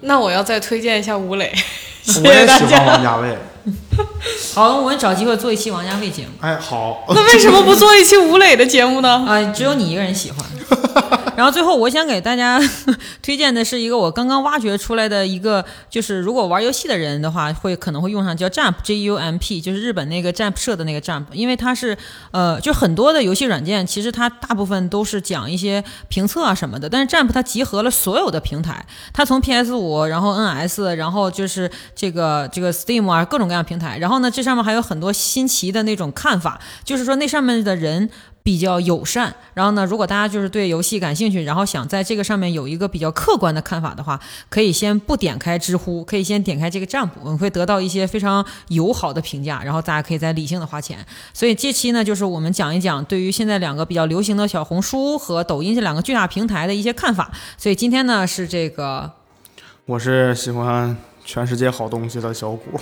那我要再推荐一下吴磊。谢我也 谢大喜欢王家。家卫。好，我们找机会做一期王家卫节目。哎，好。那为什么不做一期吴磊的节目呢？啊、只有你一个人喜欢。然后最后，我想给大家 推荐的是一个我刚刚挖掘出来的一个，就是如果玩游戏的人的话，会可能会用上叫 Jump J U M P，就是日本那个 Jump 社的那个 Jump，因为它是呃，就很多的游戏软件，其实它大部分都是讲一些评测啊什么的，但是 Jump 它集合了所有的平台，它从 PS 五，然后 NS，然后就是这个这个 Steam 啊各种各样平台，然后呢，这上面还有很多新奇的那种看法，就是说那上面的人。比较友善，然后呢，如果大家就是对游戏感兴趣，然后想在这个上面有一个比较客观的看法的话，可以先不点开知乎，可以先点开这个占卜，你会得到一些非常友好的评价，然后大家可以再理性的花钱。所以这期呢，就是我们讲一讲对于现在两个比较流行的小红书和抖音这两个巨大平台的一些看法。所以今天呢是这个，我是喜欢全世界好东西的小谷。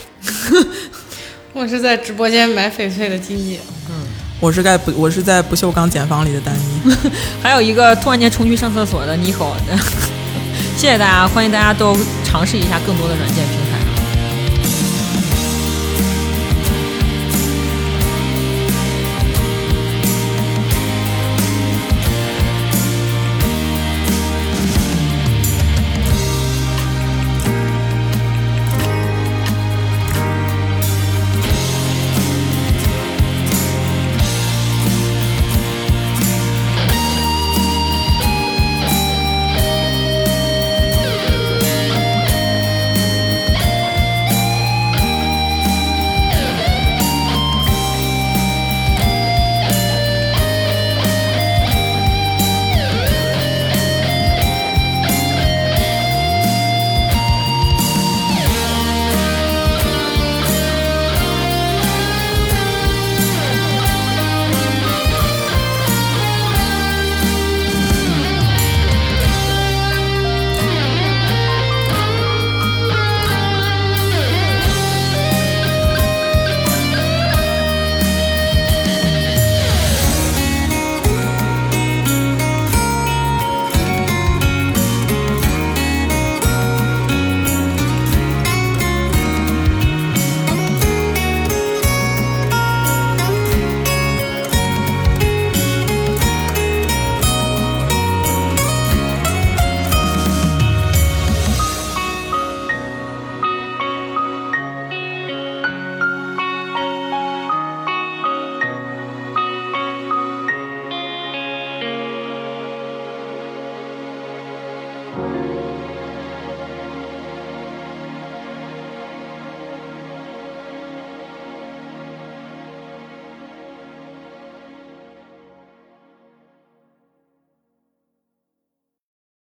我是在直播间买翡翠的金姐。嗯我是在不我是在不锈钢茧房里的丹妮。还有一个突然间冲去上厕所的妮可。谢谢大家，欢迎大家都尝试一下更多的软件平台。